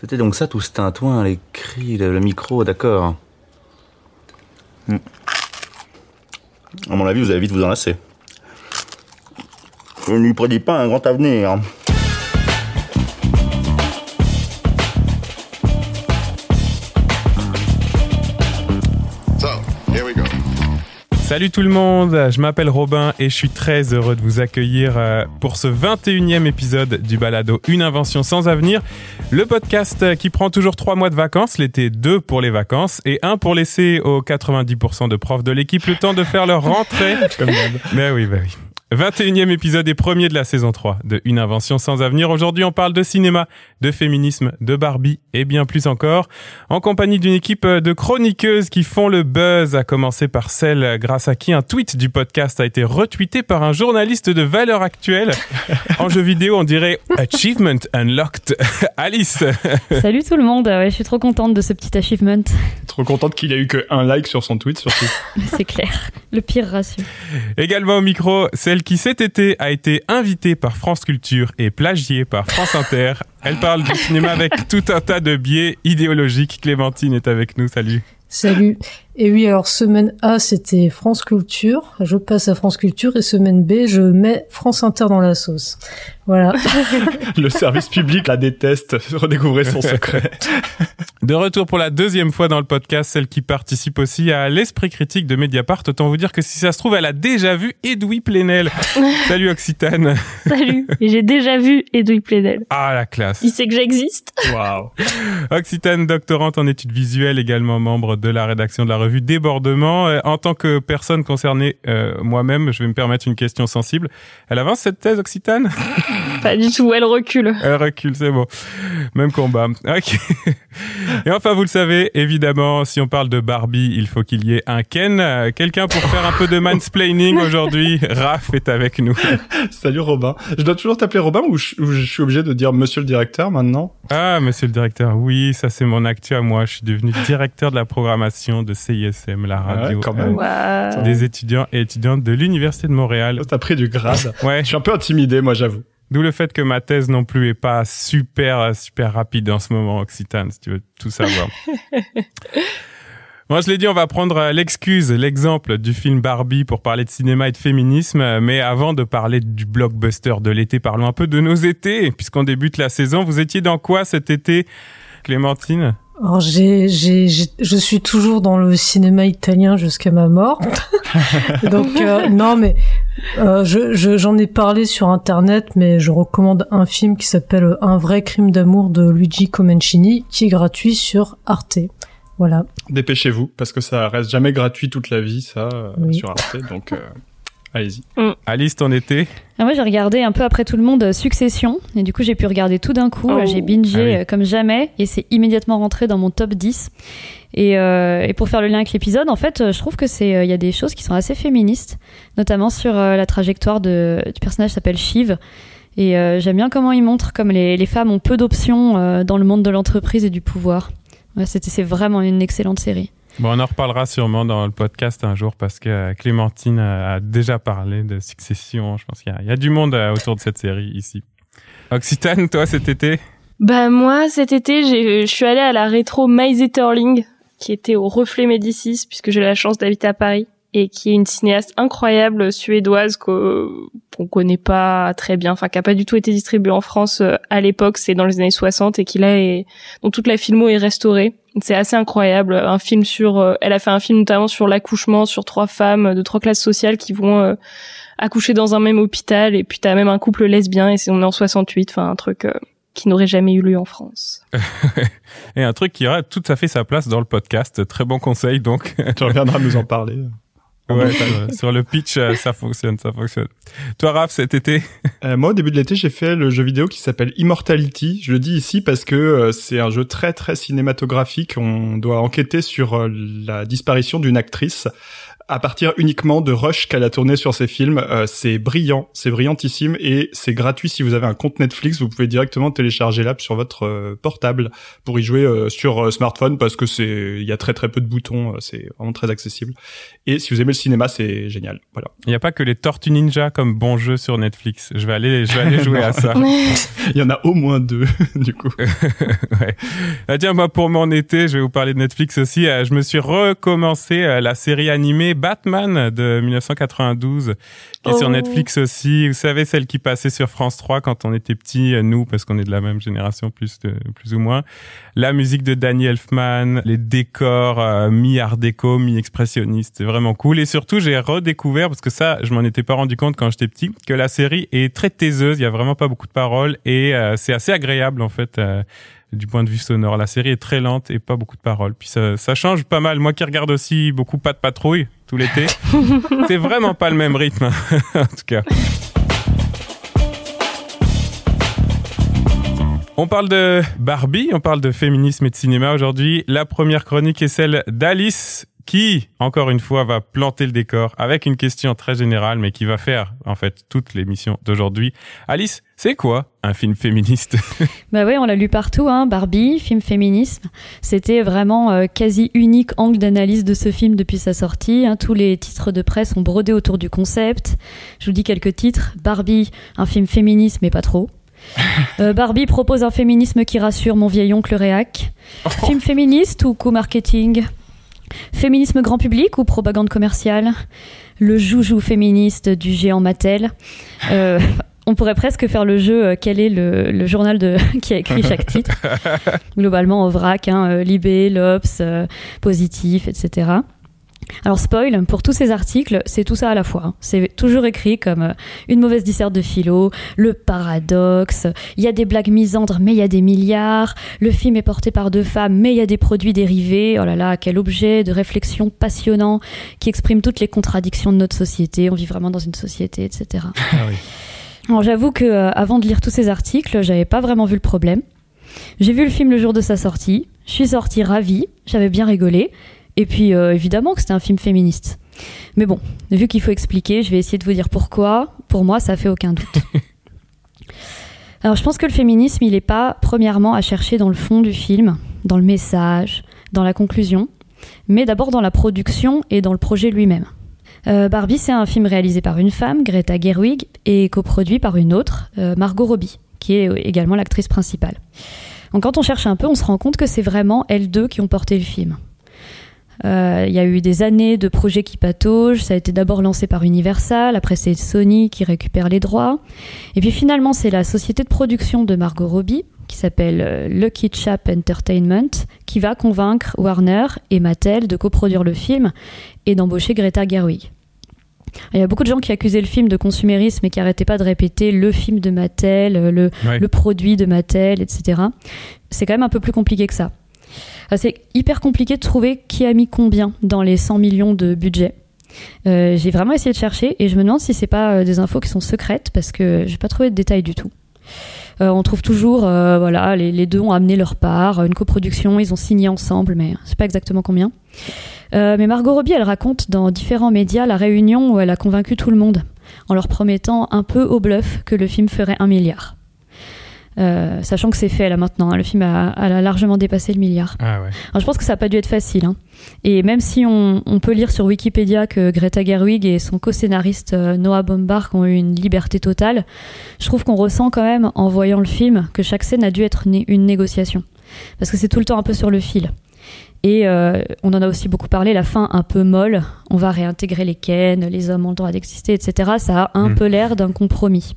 C'était donc ça tout ce tintouin, les cris, le, micro, d'accord. Hmm. À mon avis, vous allez vite vous en lasser. Je ne lui prédis pas un grand avenir. Salut tout le monde, je m'appelle Robin et je suis très heureux de vous accueillir euh, pour ce 21e épisode du Balado Une invention sans avenir, le podcast qui prend toujours trois mois de vacances, l'été deux pour les vacances et un pour laisser aux 90% de profs de l'équipe le temps de faire leur rentrée. Mais oui, bah oui. 21e épisode et premier de la saison 3 de Une invention sans avenir. Aujourd'hui, on parle de cinéma, de féminisme, de Barbie et bien plus encore. En compagnie d'une équipe de chroniqueuses qui font le buzz, à commencer par celle grâce à qui un tweet du podcast a été retweeté par un journaliste de valeur actuelle. en jeu vidéo, on dirait Achievement Unlocked. Alice. Salut tout le monde. Ouais, je suis trop contente de ce petit achievement. Trop contente qu'il ait eu que un like sur son tweet surtout. C'est clair. Le pire ratio. Également au micro, celle qui cet été a été invitée par France Culture et plagiée par France Inter. Elle parle du cinéma avec tout un tas de biais idéologiques. Clémentine est avec nous, salut. Salut. Et oui, alors semaine A, c'était France Culture. Je passe à France Culture et semaine B, je mets France Inter dans la sauce. Voilà. Le service public la déteste. Redécouvrez son secret. De retour pour la deuxième fois dans le podcast, celle qui participe aussi à l'esprit critique de Mediapart. Autant vous dire que si ça se trouve, elle a déjà vu Edoui Plenel. Salut Occitane. Salut. Et j'ai déjà vu Edoui Plenel. Ah, la classe. Il sait que j'existe. Waouh. Occitane, doctorante en études visuelles, également membre de la rédaction de la revue Débordement. Euh, En tant que personne concernée, euh, moi-même, je vais me permettre une question sensible. Elle avance cette thèse, Occitane? Pas du tout, elle recule. Elle recule, c'est bon. Même combat. Ok. Et enfin, vous le savez, évidemment, si on parle de Barbie, il faut qu'il y ait un Ken. Euh, Quelqu'un pour faire un peu de mansplaining aujourd'hui. Raph est avec nous. Salut Robin. Je dois toujours t'appeler Robin ou je, ou je suis obligé de dire Monsieur le directeur maintenant? Ah, monsieur le directeur, oui, ça c'est mon actu à moi. Je suis devenu directeur de la programmation de CISM, la radio Ouais, quand même. euh, Waouh. des étudiants et étudiantes de l'Université de Montréal. T'as pris du grade. Ouais, Je suis un peu intimidé, moi, j'avoue. D'où le fait que ma thèse non plus est pas super super rapide en ce moment, Occitane, si tu veux tout savoir. Moi, je l'ai dit, on va prendre euh, l'excuse, l'exemple du film Barbie pour parler de cinéma et de féminisme. Mais avant de parler du blockbuster de l'été, parlons un peu de nos étés. Puisqu'on débute la saison, vous étiez dans quoi cet été, Clémentine? Alors j'ai, j'ai, j'ai- je suis toujours dans le cinéma italien jusqu'à ma mort. Donc euh, non, mais euh, je, je- j'en ai parlé sur internet, mais je recommande un film qui s'appelle Un vrai crime d'amour de Luigi Comencini, qui est gratuit sur Arte. Voilà. Dépêchez-vous, parce que ça reste jamais gratuit toute la vie, ça, euh, Oui. sur Arte, donc euh, allez-y. Alice, ton été Ah, moi, j'ai regardé un peu après tout le monde euh, Succession. Et du coup, j'ai pu regarder tout d'un coup. Oh. J'ai bingé Ah oui. euh, comme jamais. Et c'est immédiatement rentré dans mon top 10. Et, euh, et pour faire le lien avec l'épisode, en fait, euh, je trouve que c'est, euh, il y a des choses qui sont assez féministes, notamment sur euh, la trajectoire de, du personnage qui s'appelle Shiv. Et euh, j'aime bien comment il montre comme les, les femmes ont peu d'options euh, dans le monde de l'entreprise et du pouvoir. Ouais, c'était, c'est vraiment une excellente série. Bon, on en reparlera sûrement dans le podcast un jour parce que euh, Clémentine a déjà parlé de Succession. Je pense qu'il y a- du monde euh, autour de cette série ici. Occitane, toi, cet été? Bah moi, cet été, j'ai- je suis allée à la rétro Maisy Sterling, qui était au Reflet Médicis, puisque j'ai la chance d'habiter à Paris, et qui est une cinéaste incroyable suédoise qu'o- qu'on connaît pas très bien, enfin qui a pas du tout été distribuée en France euh, à l'époque, c'est dans les années 60, et qui là est dont toute la filmo est restaurée. C'est assez incroyable, un film sur, euh, elle a fait un film notamment sur l'accouchement, sur trois femmes de trois classes sociales qui vont euh, accoucher dans un même hôpital, et puis t'as même un couple lesbien, et c'est on est en 68, enfin un truc. euh, qui n'aurait jamais eu lieu en France. Et un truc qui aura tout à fait sa place dans le podcast. Très bon conseil, donc. Tu reviendras nous en parler. Ouais, sur, le pitch, euh, ça fonctionne, ça fonctionne. Toi, Raph, cet été? Euh, moi, au début de l'été, j'ai fait le jeu vidéo qui s'appelle Immortality. Je le dis ici parce que euh, c'est un jeu très très cinématographique. On doit enquêter sur euh, la disparition d'une actrice à partir uniquement de rush qu'elle a tourné sur ses films. Euh, c'est brillant, c'est brillantissime et c'est gratuit si vous avez un compte Netflix. Vous pouvez directement télécharger l'app sur votre euh, portable pour y jouer euh, sur smartphone parce que c'est il y a très très peu de boutons, c'est vraiment très accessible. Et si vous aimez le cinéma, c'est génial. Voilà. Il n'y a pas que les Tortues Ninja comme bon jeu sur Netflix. Je vais aller, je vais aller jouer à ça. Il y en a au moins deux du coup. ouais. Ah, tiens, moi pour mon été, je vais vous parler de Netflix aussi. je me suis recommencé la série animée Batman de 1992, qui est sur oh. Netflix aussi. Vous savez, celle qui passait sur France 3 quand on était petits, euh, nous, parce qu'on est de la même génération, plus, de, plus ou moins. La musique de Danny Elfman, les décors euh, mi-art déco, mi-expressionniste, c'est vraiment cool. Et surtout, j'ai redécouvert, parce que ça, je m'en étais pas rendu compte quand j'étais petit, que la série est très taiseuse, il y a vraiment pas beaucoup de paroles, et euh, c'est assez agréable, en fait du point de vue sonore. La série est très lente et pas beaucoup de paroles. Puis ça, ça change pas mal. Moi qui regarde aussi beaucoup Pas de patrouille tout l'été, c'est vraiment pas le même rythme, en tout cas. On parle de Barbie, on parle de féminisme et de cinéma aujourd'hui. La première chronique est celle d'Alice qui, encore une fois, va planter le décor avec une question très générale, mais qui va faire, en fait, toute l'émission d'aujourd'hui. Alice, c'est quoi un film féministe Bah oui, on l'a lu partout, hein, Barbie, film féminisme. C'était vraiment euh, quasi unique angle d'analyse de ce film depuis sa sortie. Hein. Tous les titres de presse ont brodé autour du concept. Je vous dis quelques titres. Barbie, un film féministe, mais pas trop. Euh, Barbie propose un féminisme qui rassure mon vieil oncle réac. Oh. Film féministe ou co-marketing Féminisme grand public ou propagande commerciale? Le joujou féministe du géant Mattel euh, on pourrait presque faire le jeu euh, quel est le, journal de, qui a écrit chaque titre? Globalement, au vrac, hein, euh, Libé, l'Obs, Positif, etc. Alors spoil, pour tous ces articles, c'est tout ça à la fois. Hein. C'est toujours écrit comme euh, une mauvaise disserte de philo, le paradoxe, il y a des blagues misandres mais il y a des milliards, le film est porté par deux femmes mais il y a des produits dérivés, oh là là, quel objet de réflexion passionnant qui exprime toutes les contradictions de notre société, on vit vraiment dans une société, etc. Ah Alors j'avoue que euh, avant de lire tous ces articles, j'avais pas vraiment vu le problème. J'ai vu le film le jour de sa sortie, je suis sortie ravie, j'avais bien rigolé, et puis euh, évidemment que c'était un film féministe. Mais bon, vu qu'il faut expliquer, je vais essayer de vous dire pourquoi. Pour moi, ça fait aucun doute. Alors je pense que le féminisme, il n'est pas premièrement à chercher dans le fond du film, dans le message, dans la conclusion, mais d'abord dans la production et dans le projet lui-même. Euh, Barbie, c'est un film réalisé par une femme, Greta Gerwig, et coproduit par une autre, euh, Margot Robbie, qui est également l'actrice principale. Donc quand on cherche un peu, on se rend compte que c'est vraiment elles deux qui ont porté le film. Euh, il y a eu des années de projets qui pataugent. Ça a été d'abord lancé par Universal, après c'est Sony qui récupère les droits. Et puis finalement, c'est la société de production de Margot Robbie, qui s'appelle euh, Lucky Chap Entertainment, qui va convaincre Warner et Mattel de coproduire le film et d'embaucher Greta Gerwig. Il y a beaucoup de gens qui accusaient le film de consumérisme et qui arrêtaient pas de répéter le film de Mattel, le, le produit de Mattel, etc. C'est quand même un peu plus compliqué que ça c'est hyper compliqué de trouver qui a mis combien dans les 100 millions de budget. Euh, j'ai vraiment essayé de chercher et je me demande si c'est pas euh, des infos qui sont secrètes parce que j'ai pas trouvé de détails du tout. Euh, on trouve toujours, voilà, les, deux ont amené leur part, une coproduction, ils ont signé ensemble, mais je sais pas exactement combien. mais Margot Robbie, elle raconte dans différents médias la réunion où elle a convaincu tout le monde en leur promettant un peu au bluff que le film ferait un milliard. Euh, sachant que c'est fait là maintenant. Hein. le film a, largement dépassé le milliard. Ah ouais. je pense que ça n'a pas dû être facile. Hein. Et même si on, peut lire sur Wikipédia que Greta Gerwig et son co-scénariste euh, Noah Baumbach ont eu une liberté totale, je trouve qu'on ressent quand même en voyant le film que chaque scène a dû être une négociation. Parce que c'est tout le temps un peu sur le fil. Et euh, on en a aussi beaucoup parlé, la fin un peu molle, on va réintégrer les Ken, les hommes ont le droit d'exister, etc. Ça a un hmm. peu l'air d'un compromis.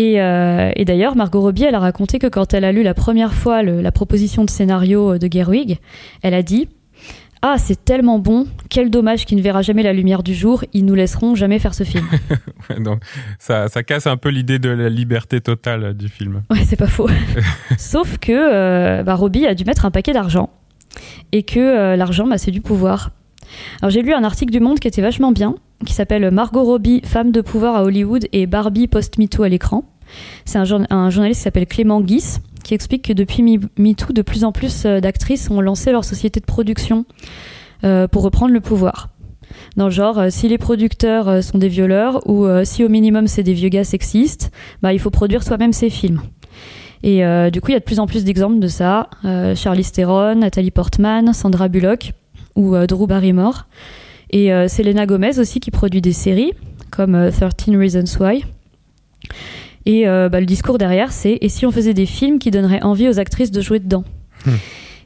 Euh, et, d'ailleurs, Margot Robbie, elle a raconté que quand elle a lu la première fois la proposition de scénario de Gerwig, elle a dit ah, c'est tellement bon, quel dommage qu'il ne verra jamais la lumière du jour, ils nous laisseront jamais faire ce film. Donc, ça, casse un peu l'idée de la liberté totale du film. Ouais, c'est pas faux. Sauf que euh, bah, Robbie a dû mettre un paquet d'argent et que euh, l'argent, bah, c'est du pouvoir. Alors, j'ai lu un article du Monde qui était vachement bien, qui s'appelle Margot Robbie, femme de pouvoir à Hollywood et Barbie post-MeToo à l'écran. C'est un, journaliste qui s'appelle Clément Guis qui explique que depuis MeToo, de plus en plus euh, d'actrices ont lancé leur société de production euh, pour reprendre le pouvoir. Dans le genre, si les producteurs sont des violeurs ou si au minimum c'est des vieux gars sexistes, bah, il faut produire soi-même ses films. Et du coup, il y a de plus en plus d'exemples de ça. Charlize Theron, Nathalie Portman, Sandra Bullock ou Drew Barrymore. Et Selena Gomez aussi qui produit des séries comme 13 Reasons Why. Et euh, bah, le discours derrière, c'est et si on faisait des films qui donneraient envie aux actrices de jouer dedans? Hmm.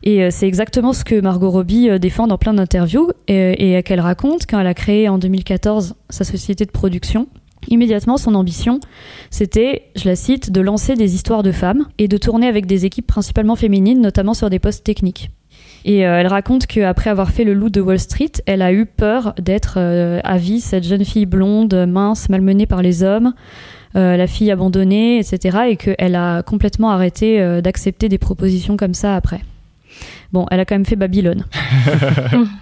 Et euh, c'est exactement ce que Margot Robbie euh, défend dans plein d'interviews et, et qu'elle raconte quand elle a créé en 2014 sa société de production. Immédiatement, son ambition, c'était, je la cite, de lancer des histoires de femmes et de tourner avec des équipes principalement féminines, notamment sur des postes techniques. Et elle raconte qu'après avoir fait le loup de Wall Street, elle a eu peur d'être à vie cette jeune fille blonde, mince, malmenée par les hommes, euh, la fille abandonnée, etc. Et qu'elle a complètement arrêté euh, d'accepter des propositions comme ça après. Bon, elle a quand même fait Babylone.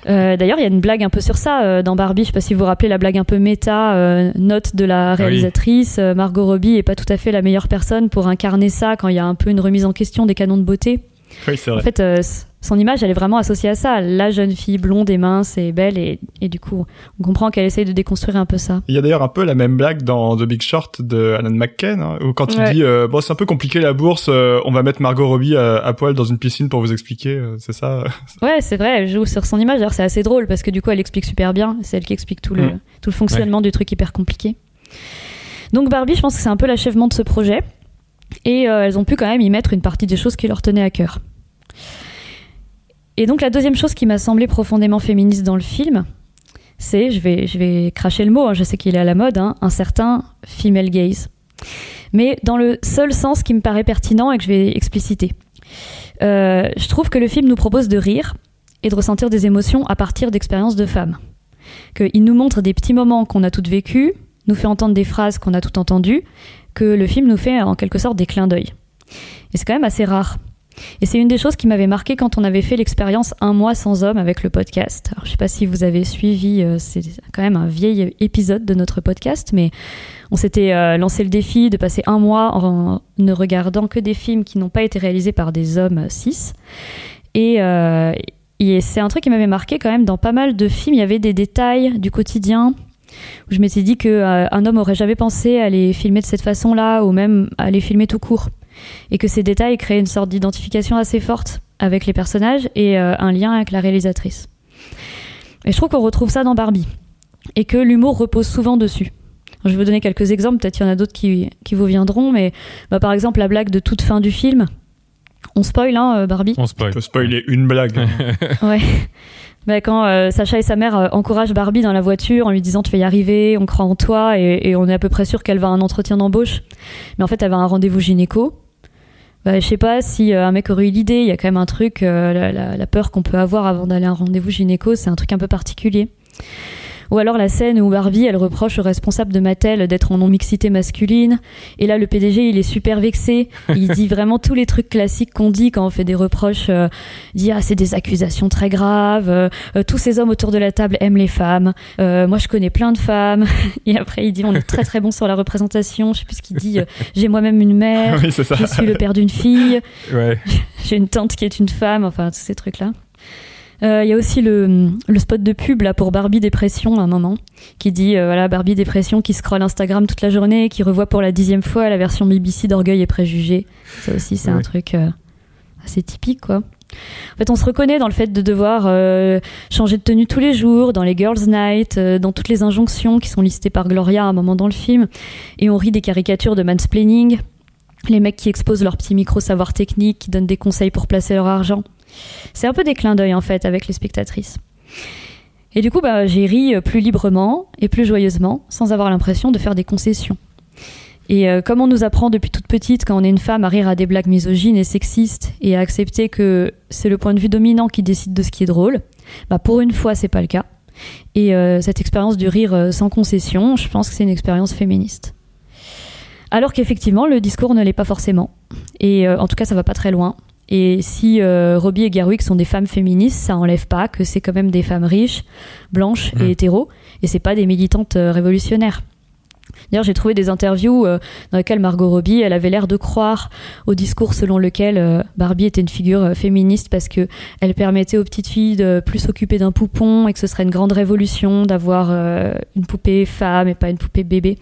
Euh, d'ailleurs, il y a une blague un peu sur ça dans Barbie. Je sais pas si vous vous rappelez la blague un peu méta, note de la ah réalisatrice. Margot Robbie est pas tout à fait la meilleure personne pour incarner ça quand il y a un peu une remise en question des canons de beauté. Oui, c'est vrai. En fait, son image, elle est vraiment associée à ça. La jeune fille blonde et mince et belle. Et, et du coup, on comprend qu'elle essaye de déconstruire un peu ça. Il y a d'ailleurs un peu la même blague dans The Big Short de Alan McKen, hein, où quand il dit euh, bon c'est un peu compliqué la bourse, euh, on va mettre Margot Robbie à, poil dans une piscine pour vous expliquer, euh, c'est ça? Ouais, c'est vrai. Elle joue sur son image. D'ailleurs, c'est assez drôle parce que du coup, elle explique super bien. C'est elle qui explique tout le mm. tout le fonctionnement du truc hyper compliqué. Donc Barbie, je pense que c'est un peu l'achèvement de ce projet. Et elles ont pu quand même y mettre une partie des choses qui leur tenaient à cœur. Et donc la deuxième chose qui m'a semblé profondément féministe dans le film, c'est, je vais, je vais cracher le mot, hein, je sais qu'il est à la mode, hein, un certain female gaze. Mais dans le seul sens qui me paraît pertinent et que je vais expliciter. Euh, je trouve que le film nous propose de rire et de ressentir des émotions à partir d'expériences de femmes. Qu'il nous montre des petits moments qu'on a toutes vécus, nous fait entendre des phrases qu'on a toutes entendues, que le film nous fait en quelque sorte des clins d'œil. Et c'est quand même assez rare. Et c'est une des choses qui m'avait marqué quand on avait fait l'expérience Un mois sans homme avec le podcast. Alors, je sais pas si vous avez suivi, euh, c'est quand même un vieil épisode de notre podcast, mais on s'était euh, lancé le défi de passer un mois en ne regardant que des films qui n'ont pas été réalisés par des hommes cis. Et, euh, et c'est un truc qui m'avait marqué quand même dans pas mal de films. Il y avait des détails du quotidien où je m'étais dit qu'un homme aurait jamais pensé à les filmer de cette façon-là ou même à les filmer tout court et que ces détails créent une sorte d'identification assez forte avec les personnages et euh, un lien avec la réalisatrice. Et je trouve qu'on retrouve ça dans Barbie et que l'humour repose souvent dessus. Je vais vous donner quelques exemples, peut-être il y en a d'autres qui, qui vous viendront, mais bah, par exemple la blague de toute fin du film. On spoil, hein, euh, Barbie On spoil. Spoiler une blague. ouais. Bah, quand euh, Sacha et sa mère encouragent Barbie dans la voiture en lui disant tu vas y arriver, on croit en toi et, et on est à peu près sûr qu'elle va à un entretien d'embauche. Mais en fait, elle va à un rendez-vous gynéco bah, je sais pas si euh, un mec aurait eu l'idée, il y a quand même un truc, euh, la, la, peur qu'on peut avoir avant d'aller à un rendez-vous gynéco, c'est un truc un peu particulier. Ou alors la scène où Barbie, elle reproche au responsable de Mattel d'être en non-mixité masculine. Et là, le PDG, il est super vexé. Il dit vraiment tous les trucs classiques qu'on dit quand on fait des reproches. Euh, il dit, ah, c'est des accusations très graves. Euh, euh, tous ces hommes autour de la table aiment les femmes. moi, je connais plein de femmes. Et après, il dit, on est très très bon sur la représentation. Je sais plus ce qu'il dit. J'ai moi-même une mère. Je suis le père d'une fille. Ouais. J'ai une tante qui est une femme. Enfin, tous ces trucs-là. Euh, il y a aussi le, le, spot de pub là pour Barbie Dépression à un moment qui dit euh, voilà Barbie Dépression qui scrolle Instagram toute la journée, qui revoit pour la dixième fois la version BBC d'Orgueil et Préjugés. Ça aussi c'est un truc euh, assez typique quoi. En fait, on se reconnaît dans le fait de devoir changer de tenue tous les jours, dans les Girls' Night, dans toutes les injonctions qui sont listées par Gloria à un moment dans le film. Et on rit des caricatures de mansplaining, les mecs qui exposent leur petit micro savoir technique, qui donnent des conseils pour placer leur argent. C'est un peu des clins d'œil en fait avec les spectatrices. Et du coup, bah, j'ai ri euh, plus librement et plus joyeusement, sans avoir l'impression de faire des concessions. Et euh, comme on nous apprend depuis toute petite, quand on est une femme, à rire à des blagues misogynes et sexistes et à accepter que c'est le point de vue dominant qui décide de ce qui est drôle, bah pour une fois, c'est pas le cas. Et euh, cette expérience du rire sans concession, je pense que c'est une expérience féministe. Alors qu'effectivement, le discours ne l'est pas forcément. Et en tout cas, ça va pas très loin. Et si euh, Robbie et Garwick sont des femmes féministes, ça enlève pas que c'est quand même des femmes riches, blanches et mmh. hétéros, et c'est pas des militantes euh, révolutionnaires. D'ailleurs, j'ai trouvé des interviews euh, dans lesquelles Margot Robbie, elle avait l'air de croire au discours selon lequel euh, Barbie était une figure euh, féministe parce que elle permettait aux petites filles de plus s'occuper d'un poupon et que ce serait une grande révolution d'avoir une poupée femme et pas une poupée bébé.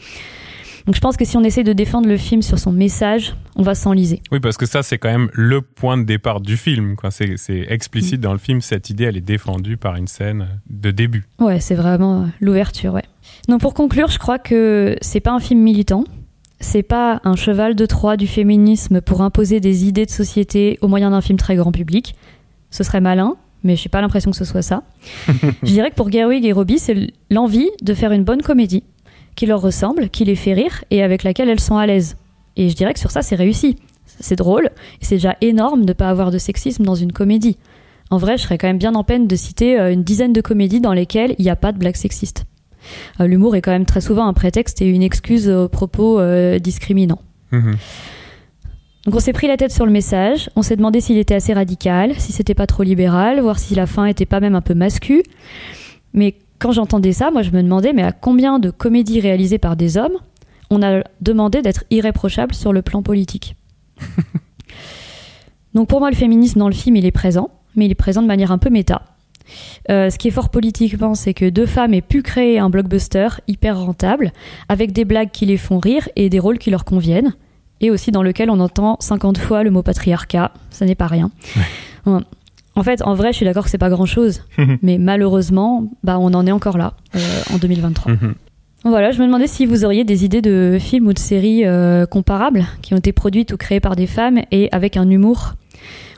Donc je pense que si on essaie de défendre le film sur son message, on va s'enliser. Oui, parce que ça, c'est quand même le point de départ du film. C'est explicite mm. dans le film, cette idée, elle est défendue par une scène de début. Ouais, c'est vraiment l'ouverture, ouais. Donc pour conclure, je crois que c'est pas un film militant. C'est pas un cheval de Troie du féminisme pour imposer des idées de société au moyen d'un film très grand public. Ce serait malin, mais je n'ai pas l'impression que ce soit ça. je dirais que pour Gerwig et Robbie, c'est l'envie de faire une bonne comédie qui leur ressemble, qui les fait rire et avec laquelle elles sont à l'aise. Et je dirais que sur ça, c'est réussi. C'est drôle et c'est déjà énorme de ne pas avoir de sexisme dans une comédie. En vrai, je serais quand même bien en peine de citer euh, une dizaine de comédies dans lesquelles il n'y a pas de blagues sexistes. Euh, l'humour est quand même très souvent un prétexte et une excuse aux propos euh, discriminants. Mhm. Donc on s'est pris la tête sur le message, on s'est demandé s'il était assez radical, si c'était pas trop libéral, voir si la fin était pas même un peu mascu. Mais quand j'entendais ça, moi je me demandais mais à combien de comédies réalisées par des hommes on a demandé d'être irréprochable sur le plan politique? Donc pour moi le féminisme dans le film il est présent, mais il est présent de manière un peu méta. Euh, ce qui est fort politiquement, c'est que deux femmes aient pu créer un blockbuster hyper rentable, avec des blagues qui les font rire et des rôles qui leur conviennent, et aussi dans lequel on entend 50 fois le mot patriarcat, ça n'est pas rien. En fait, en vrai, je suis d'accord que c'est pas grand chose, mais malheureusement, bah, on en est encore là, euh, en 2023. Mhm. Voilà, je me demandais si vous auriez des idées de films ou de séries euh, comparables qui ont été produites ou créées par des femmes et avec un humour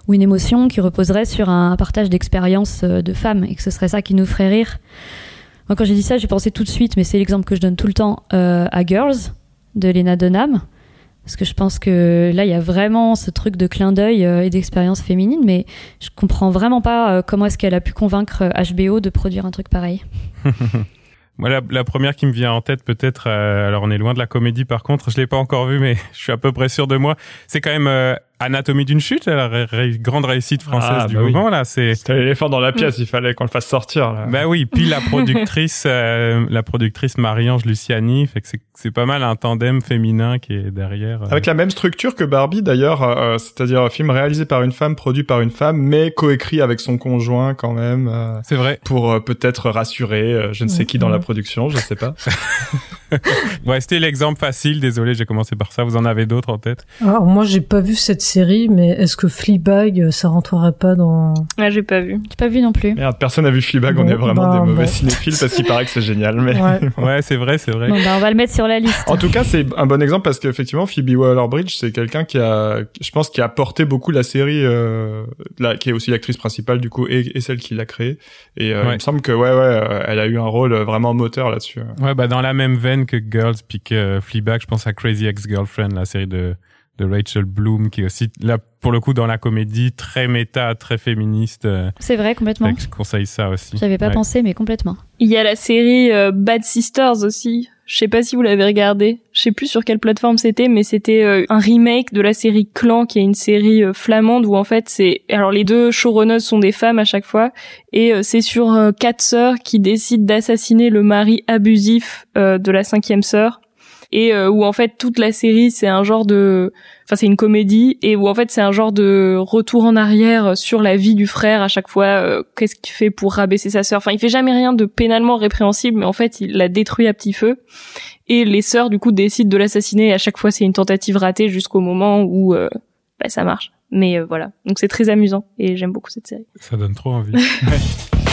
ou une émotion qui reposerait sur un partage d'expériences euh, de femmes et que ce serait ça qui nous ferait rire. Moi, quand j'ai dit ça, j'ai pensé tout de suite, mais c'est l'exemple que je donne tout le temps euh, à Girls de Lena Dunham. Parce que je pense que là, il y a vraiment ce truc de clin d'œil euh, et d'expérience féminine, mais je comprends vraiment pas comment est-ce qu'elle a pu convaincre HBO de produire un truc pareil. Moi, la, première qui me vient en tête, peut-être, alors on est loin de la comédie par contre, je l'ai pas encore vue, mais je suis à peu près sûr de moi. C'est quand même Anatomie d'une chute, la grande réussite française ah, du bah moment là. C'est c'était l'éléphant dans la pièce, il fallait qu'on le fasse sortir. Là. Bah oui, puis la productrice, euh, la productrice Marie-Ange Luciani, fait que c'est pas mal un tandem féminin qui est derrière. Euh. Avec la même structure que Barbie d'ailleurs, euh, c'est-à-dire un film réalisé par une femme, produit par une femme, mais coécrit avec son conjoint quand même. c'est vrai. Pour peut-être rassurer, je ne sais qui dans la production, je sais pas. ouais, c'était l'exemple facile. Désolé, j'ai commencé par ça. Vous en avez d'autres en tête? Alors moi, j'ai pas vu cette série, mais est-ce que Fleabag, euh, ça rentrerait pas dans... Ah, j'ai pas vu. J'ai pas vu non plus. Merde, personne n'a vu Fleabag, on est vraiment bah, des mauvais cinéphiles parce qu'il paraît que c'est génial, mais... Ouais, c'est vrai, c'est vrai. Bon, bah, on va le mettre sur la liste. En tout cas, c'est un bon exemple parce qu'effectivement, Phoebe Waller-Bridge, c'est quelqu'un qui a, je pense, qui a porté beaucoup la série, euh, la, qui est aussi l'actrice principale du coup et, celle qui l'a créée. Et euh, il me semble que ouais, ouais, euh, elle a eu un rôle vraiment moteur là-dessus. Ouais, bah dans la même veine que Girls, puis que Fleabag, je pense à Crazy Ex-Girlfriend, la série de de Rachel Bloom, qui est aussi là pour le coup dans la comédie très méta, très féministe. Euh, c'est vrai complètement. Je conseille ça aussi. J'avais pas pensé, mais complètement. Il y a la série euh, Bad Sisters aussi. Je sais pas si vous l'avez regardé. Je sais plus sur quelle plateforme c'était, mais c'était euh, un remake de la série Clan, qui est une série flamande où en fait c'est alors les deux showrunners sont des femmes à chaque fois et c'est sur quatre sœurs qui décident d'assassiner le mari abusif de la cinquième sœur et euh, où en fait toute la série c'est un genre de enfin c'est une comédie et où en fait c'est un genre de retour en arrière sur la vie du frère à chaque fois euh, qu'est-ce qu'il fait pour rabaisser sa sœur. Enfin il fait jamais rien de pénalement répréhensible mais en fait il la détruit à petit feu. Et les sœurs du coup décident de l'assassiner et à chaque fois c'est une tentative ratée jusqu'au moment où euh, bah, ça marche. Mais voilà. Donc c'est très amusant et j'aime beaucoup cette série. Ça donne trop envie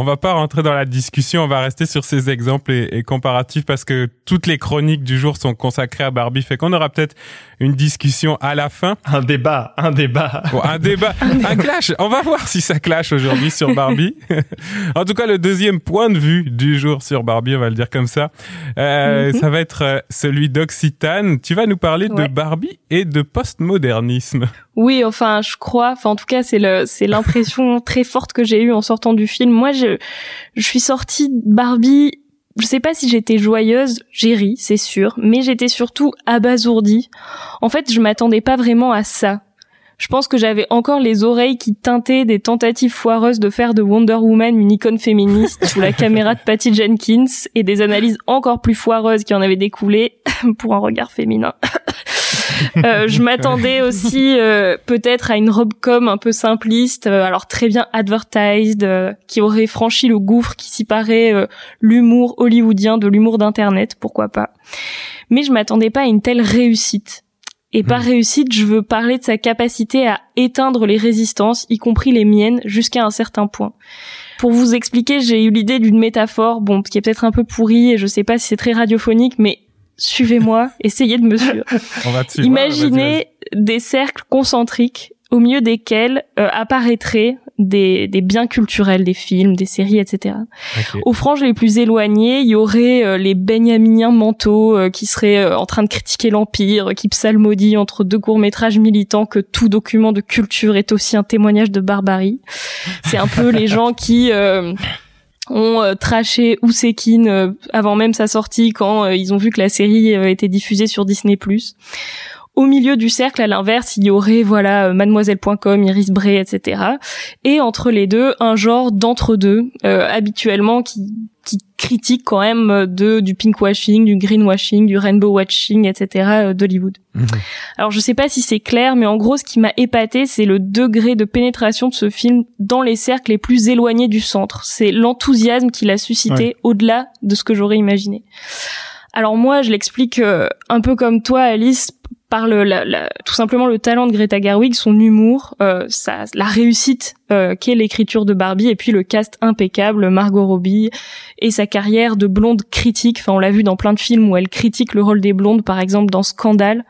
On va pas rentrer dans la discussion, on va rester sur ces exemples et, comparatifs parce que toutes les chroniques du jour sont consacrées à Barbie, fait qu'on aura peut-être une discussion à la fin. Un débat, un débat. un débat, un clash. On va voir si ça clash aujourd'hui sur Barbie. en tout cas, le deuxième point de vue du jour sur Barbie, on va le dire comme ça, euh, mhm. ça va être euh, celui d'Occitane. Tu vas nous parler de Barbie et de postmodernisme. Oui, enfin, je crois. Enfin, en tout cas, c'est le, c'est l'impression très forte que j'ai eue en sortant du film. Moi, je, je suis sortie de Barbie. Je sais pas si j'étais joyeuse, j'ai ri, c'est sûr, mais j'étais surtout abasourdie. En fait, je m'attendais pas vraiment à ça. Je pense que j'avais encore les oreilles qui teintaient des tentatives foireuses de faire de Wonder Woman une icône féministe sous la caméra de Patty Jenkins et des analyses encore plus foireuses qui en avaient découlé pour un regard féminin. Euh, je m'attendais aussi euh, peut-être à une robe-com un peu simpliste, euh, alors très bien advertised, qui aurait franchi le gouffre qui s'y paraît l'humour hollywoodien de l'humour d'internet, pourquoi pas. Mais je m'attendais pas à une telle réussite. Et par hmm. réussite, je veux parler de sa capacité à éteindre les résistances, y compris les miennes, jusqu'à un certain point. Pour vous expliquer, j'ai eu l'idée d'une métaphore, bon, qui est peut-être un peu pourrie et je sais pas si c'est très radiophonique, mais suivez-moi, essayez de me suivre. Imaginez des cercles concentriques au milieu desquels euh, apparaîtraient des, des, biens culturels, des films, des séries, etc. Aux franges les plus éloignées, il y aurait euh, les Benjaminiens mentaux euh, qui seraient en train de critiquer l'Empire, qui psalmodient entre deux courts-métrages militants que tout document de culture est aussi un témoignage de barbarie. C'est un peu les gens qui ont euh, traché Ousekin euh, avant même sa sortie quand euh, ils ont vu que la série était diffusée sur Disney+. Au milieu du cercle, à l'inverse, il y aurait voilà Mademoiselle.com, Iris Bray, etc. Et entre les deux, un genre d'entre-deux, habituellement qui qui critique quand même euh, de du pinkwashing, du greenwashing, du rainbow watching, etc. Euh, d'Hollywood. Mhm. Alors je sais pas si c'est clair, mais en gros ce qui m'a épaté, c'est le degré de pénétration de ce film dans les cercles les plus éloignés du centre. C'est l'enthousiasme qu'il a suscité au-delà de ce que j'aurais imaginé. Alors moi, je l'explique euh, un peu comme toi, Alice, par le, la, tout simplement le talent de Greta Gerwig, son humour, euh, sa, la réussite euh, qu'est l'écriture de Barbie, et puis le cast impeccable, Margot Robbie, et sa carrière de blonde critique. Enfin, on l'a vu dans plein de films où elle critique le rôle des blondes, par exemple dans Scandale.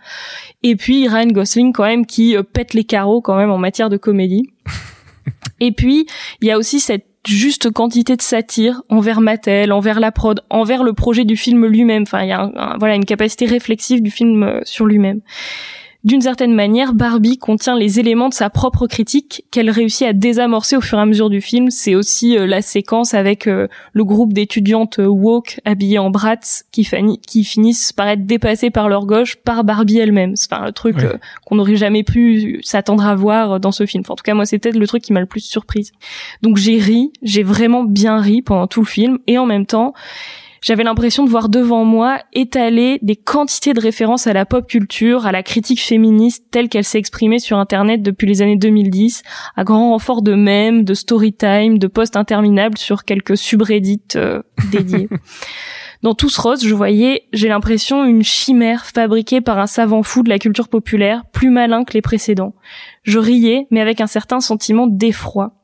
Et puis Ryan Gosling, quand même, qui euh, pète les carreaux quand même en matière de comédie. Et puis, il y a aussi cette juste quantité de satire envers Mattel, envers la prod, envers le projet du film lui-même. Enfin, il y a voilà une capacité réflexive du film euh, sur lui-même. D'une certaine manière, Barbie contient les éléments de sa propre critique qu'elle réussit à désamorcer au fur et à mesure du film. C'est aussi euh, la séquence avec euh, le groupe d'étudiantes woke habillées en brats qui, qui, finissent par être dépassées par leur gauche par Barbie elle-même. Enfin, le truc qu'on n'aurait jamais pu s'attendre à voir dans ce film. en tout cas, moi, c'est peut-être le truc qui m'a le plus surprise. Donc j'ai ri, j'ai vraiment bien ri pendant tout le film, et en même temps, j'avais l'impression de voir devant moi étaler des quantités de références à la pop culture, à la critique féministe telle qu'elle s'est exprimée sur Internet depuis les années 2010, à grand renfort de mèmes, de story time, de posts interminables sur quelques subreddits euh, dédiés. Dans tout ce rose, je voyais, j'ai l'impression, une chimère fabriquée par un savant fou de la culture populaire, plus malin que les précédents. Je riais, mais avec un certain sentiment d'effroi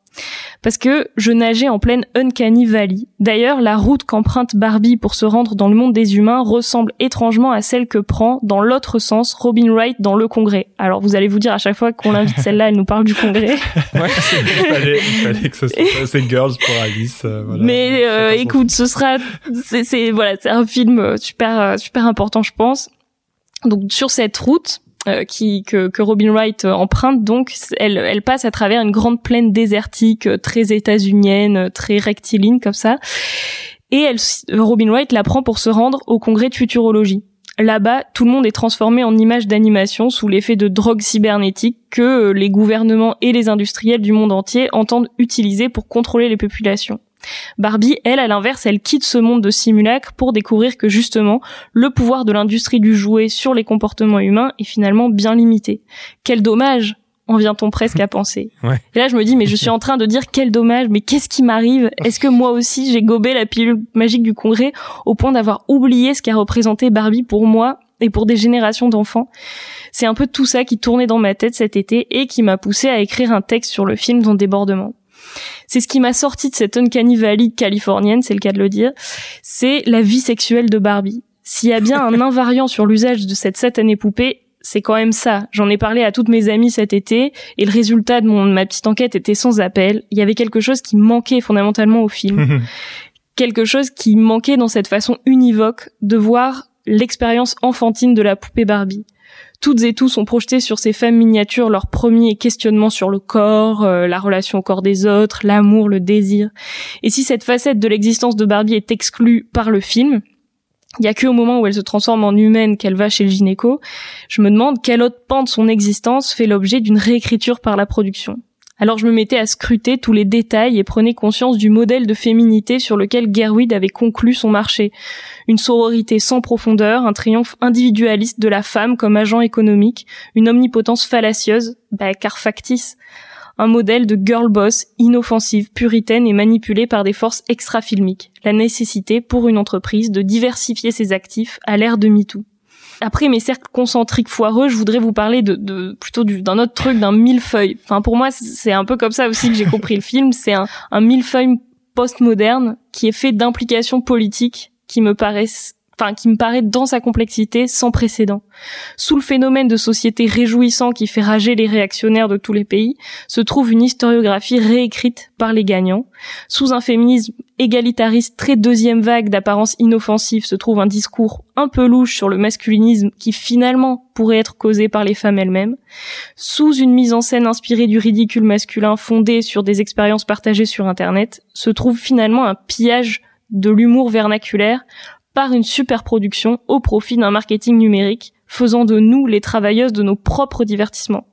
parce que je nageais en pleine Uncanny Valley. D'ailleurs, la route qu'emprunte Barbie pour se rendre dans le monde des humains ressemble étrangement à celle que prend, dans l'autre sens, Robin Wright dans le Congrès. Alors vous allez vous dire à chaque fois qu'on l'invite celle-là, elle nous parle du Congrès. ouais, il fallait, il fallait que ce soit c'est Girls pour Alice. Euh, voilà. Mais euh, écoute, ce sera, c'est voilà, c'est un film super euh, super important, je pense. Donc sur cette route, euh, qui que, que, Robin Wright euh, emprunte. Donc elle elle passe à travers une grande plaine désertique euh, très états-unienne très rectiligne comme ça. Et elle Robin Wright la prend pour se rendre au congrès de futurologie. Là-bas, tout le monde est transformé en image d'animation sous l'effet de drogues cybernétiques que les gouvernements et les industriels du monde entier entendent utiliser pour contrôler les populations. Barbie, elle, à l'inverse, elle quitte ce monde de simulacre pour découvrir que justement, le pouvoir de l'industrie du jouet sur les comportements humains est finalement bien limité. Quel dommage en vient-on presque à penser. Et là, je me dis, mais je suis en train de dire quel dommage, mais qu'est-ce qui m'arrive? Est-ce que moi aussi, j'ai gobé la pilule magique du congrès au point d'avoir oublié ce qu'a représenté Barbie pour moi et pour des générations d'enfants? C'est un peu tout ça qui tournait dans ma tête cet été et qui m'a poussé à écrire un texte sur le film dans Débordement. C'est ce qui m'a sorti de cette uncanny valley californienne, c'est le cas de le dire. C'est la vie sexuelle de Barbie. S'il y a bien un invariant sur l'usage de cette satanée poupée, c'est quand même ça. J'en ai parlé à toutes mes amies cet été et le résultat de mon ma petite enquête était sans appel. Il y avait quelque chose qui manquait fondamentalement au film. quelque chose qui manquait dans cette façon univoque de voir l'expérience enfantine de la poupée Barbie toutes et tous ont projeté sur ces femmes miniatures leurs premiers questionnements sur le corps, euh, la relation au corps des autres, l'amour, le désir. Et si cette facette de l'existence de Barbie est exclue par le film, il y a que au moment où elle se transforme en humaine qu'elle va chez le gynéco. Je me demande quel autre pan de son existence fait l'objet d'une réécriture par la production. Alors je me mettais à scruter tous les détails et prenais conscience du modèle de féminité sur lequel Gerwig avait conclu son marché. Une sororité sans profondeur, un triomphe individualiste de la femme comme agent économique, une omnipotence fallacieuse, bah, car factice. Un modèle de girl boss inoffensive, puritaine et manipulée par des forces extra-filmiques. La nécessité pour une entreprise de diversifier ses actifs à l'ère de MeToo. Après mes cercles concentriques foireux, je voudrais vous parler de, de plutôt d'un autre truc, d'un millefeuille. Enfin, pour moi, c'est un peu comme ça aussi que j'ai compris le film. C'est un, un millefeuille postmoderne qui est fait d'implications politiques qui me paraissent enfin qui me paraît dans sa complexité sans précédent. Sous le phénomène de société réjouissant qui fait rager les réactionnaires de tous les pays, se trouve une historiographie réécrite par les gagnants. Sous un féminisme égalitariste très deuxième vague d'apparence inoffensive se trouve un discours un peu louche sur le masculinisme qui finalement pourrait être causé par les femmes elles-mêmes. Sous une mise en scène inspirée du ridicule masculin fondée sur des expériences partagées sur Internet, se trouve finalement un pillage de l'humour vernaculaire par une super production au profit d'un marketing numérique, faisant de nous les travailleuses de nos propres divertissements.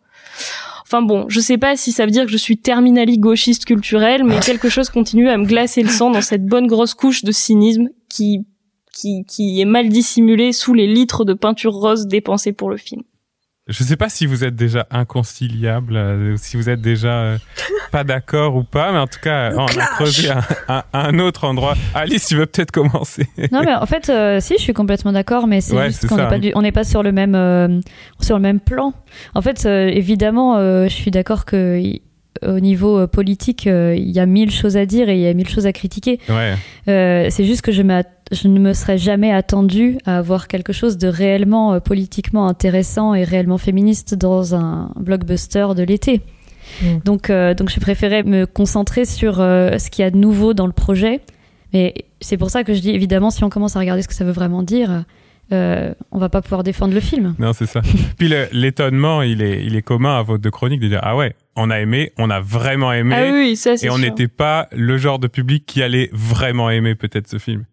Enfin bon, je sais pas si ça veut dire que je suis terminali gauchiste culturel, mais quelque chose continue à me glacer le sang dans cette bonne grosse couche de cynisme qui, qui, qui est mal dissimulée sous les litres de peinture rose dépensés pour le film. Je sais pas si vous êtes déjà inconciliable, euh, si vous êtes déjà euh, pas d'accord ou pas, mais en tout cas, on a creusé un, un, autre endroit. Alice, tu veux peut-être commencer Non, mais en fait, euh, si, je suis complètement d'accord, mais c'est juste qu'on n'est pas, on n'est pas sur le même sur le même plan. En fait, évidemment, je suis d'accord que au niveau politique, euh, il y a mille choses à dire et il y a mille choses à critiquer. Ouais. Euh, c'est juste que je, je, ne me serais jamais attendue à avoir quelque chose de réellement politiquement intéressant et réellement féministe dans un blockbuster de l'été. Mm. Donc, donc, je préférais me concentrer sur ce qu'il y a de nouveau dans le projet. Mais c'est pour ça que je dis, évidemment, si on commence à regarder ce que ça veut vraiment dire, euh, on va pas pouvoir défendre le film. Non, c'est ça. Puis l'étonnement, il est, il est commun à votre deux chroniques de dire ah ouais, on a aimé, on a vraiment aimé, ah oui, ça, et on n'était pas le genre de public qui allait vraiment aimer peut-être ce film.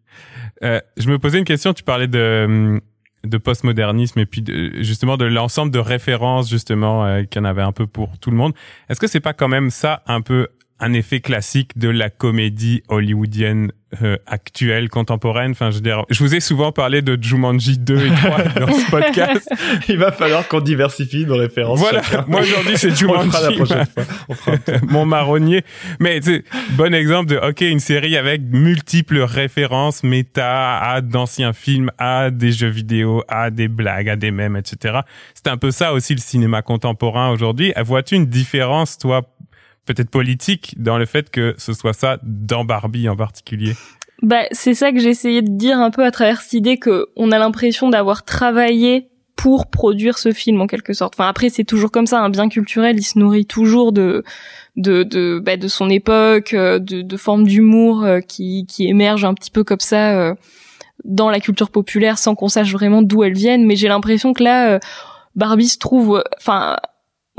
Euh, je me posais une question. Tu parlais de de postmodernisme et puis justement de l'ensemble de références justement euh, qu'il y en avait un peu pour tout le monde. Est-ce que c'est pas quand même ça un peu un effet classique de la comédie hollywoodienne euh, actuelle, contemporaine. Enfin, je veux dire, je vous ai souvent parlé de Jumanji 2 et 3 dans ce podcast. Il va falloir qu'on diversifie nos références. Voilà. Moi, aujourd'hui, c'est Jumanji. On la prochaine fois. On fera mon marronnier. Mais, tu bon exemple de, OK, une série avec multiples références méta à d'anciens films, à des jeux vidéo, à des blagues, à des mèmes, etc. C'est un peu ça aussi le cinéma contemporain aujourd'hui. Vois-tu une différence, toi, peut-être politique dans le fait que ce soit ça dans Barbie en particulier. Bah, c'est ça que j'essayais de dire un peu à travers cette idée que on a l'impression d'avoir travaillé pour produire ce film en quelque sorte. Enfin après c'est toujours comme ça, un bien culturel, il se nourrit toujours de de de, bah, de son époque, euh, de, de formes d'humour euh, qui qui émergent un petit peu comme ça euh, dans la culture populaire sans qu'on sache vraiment d'où elles viennent. Mais j'ai l'impression que là Barbie se trouve, enfin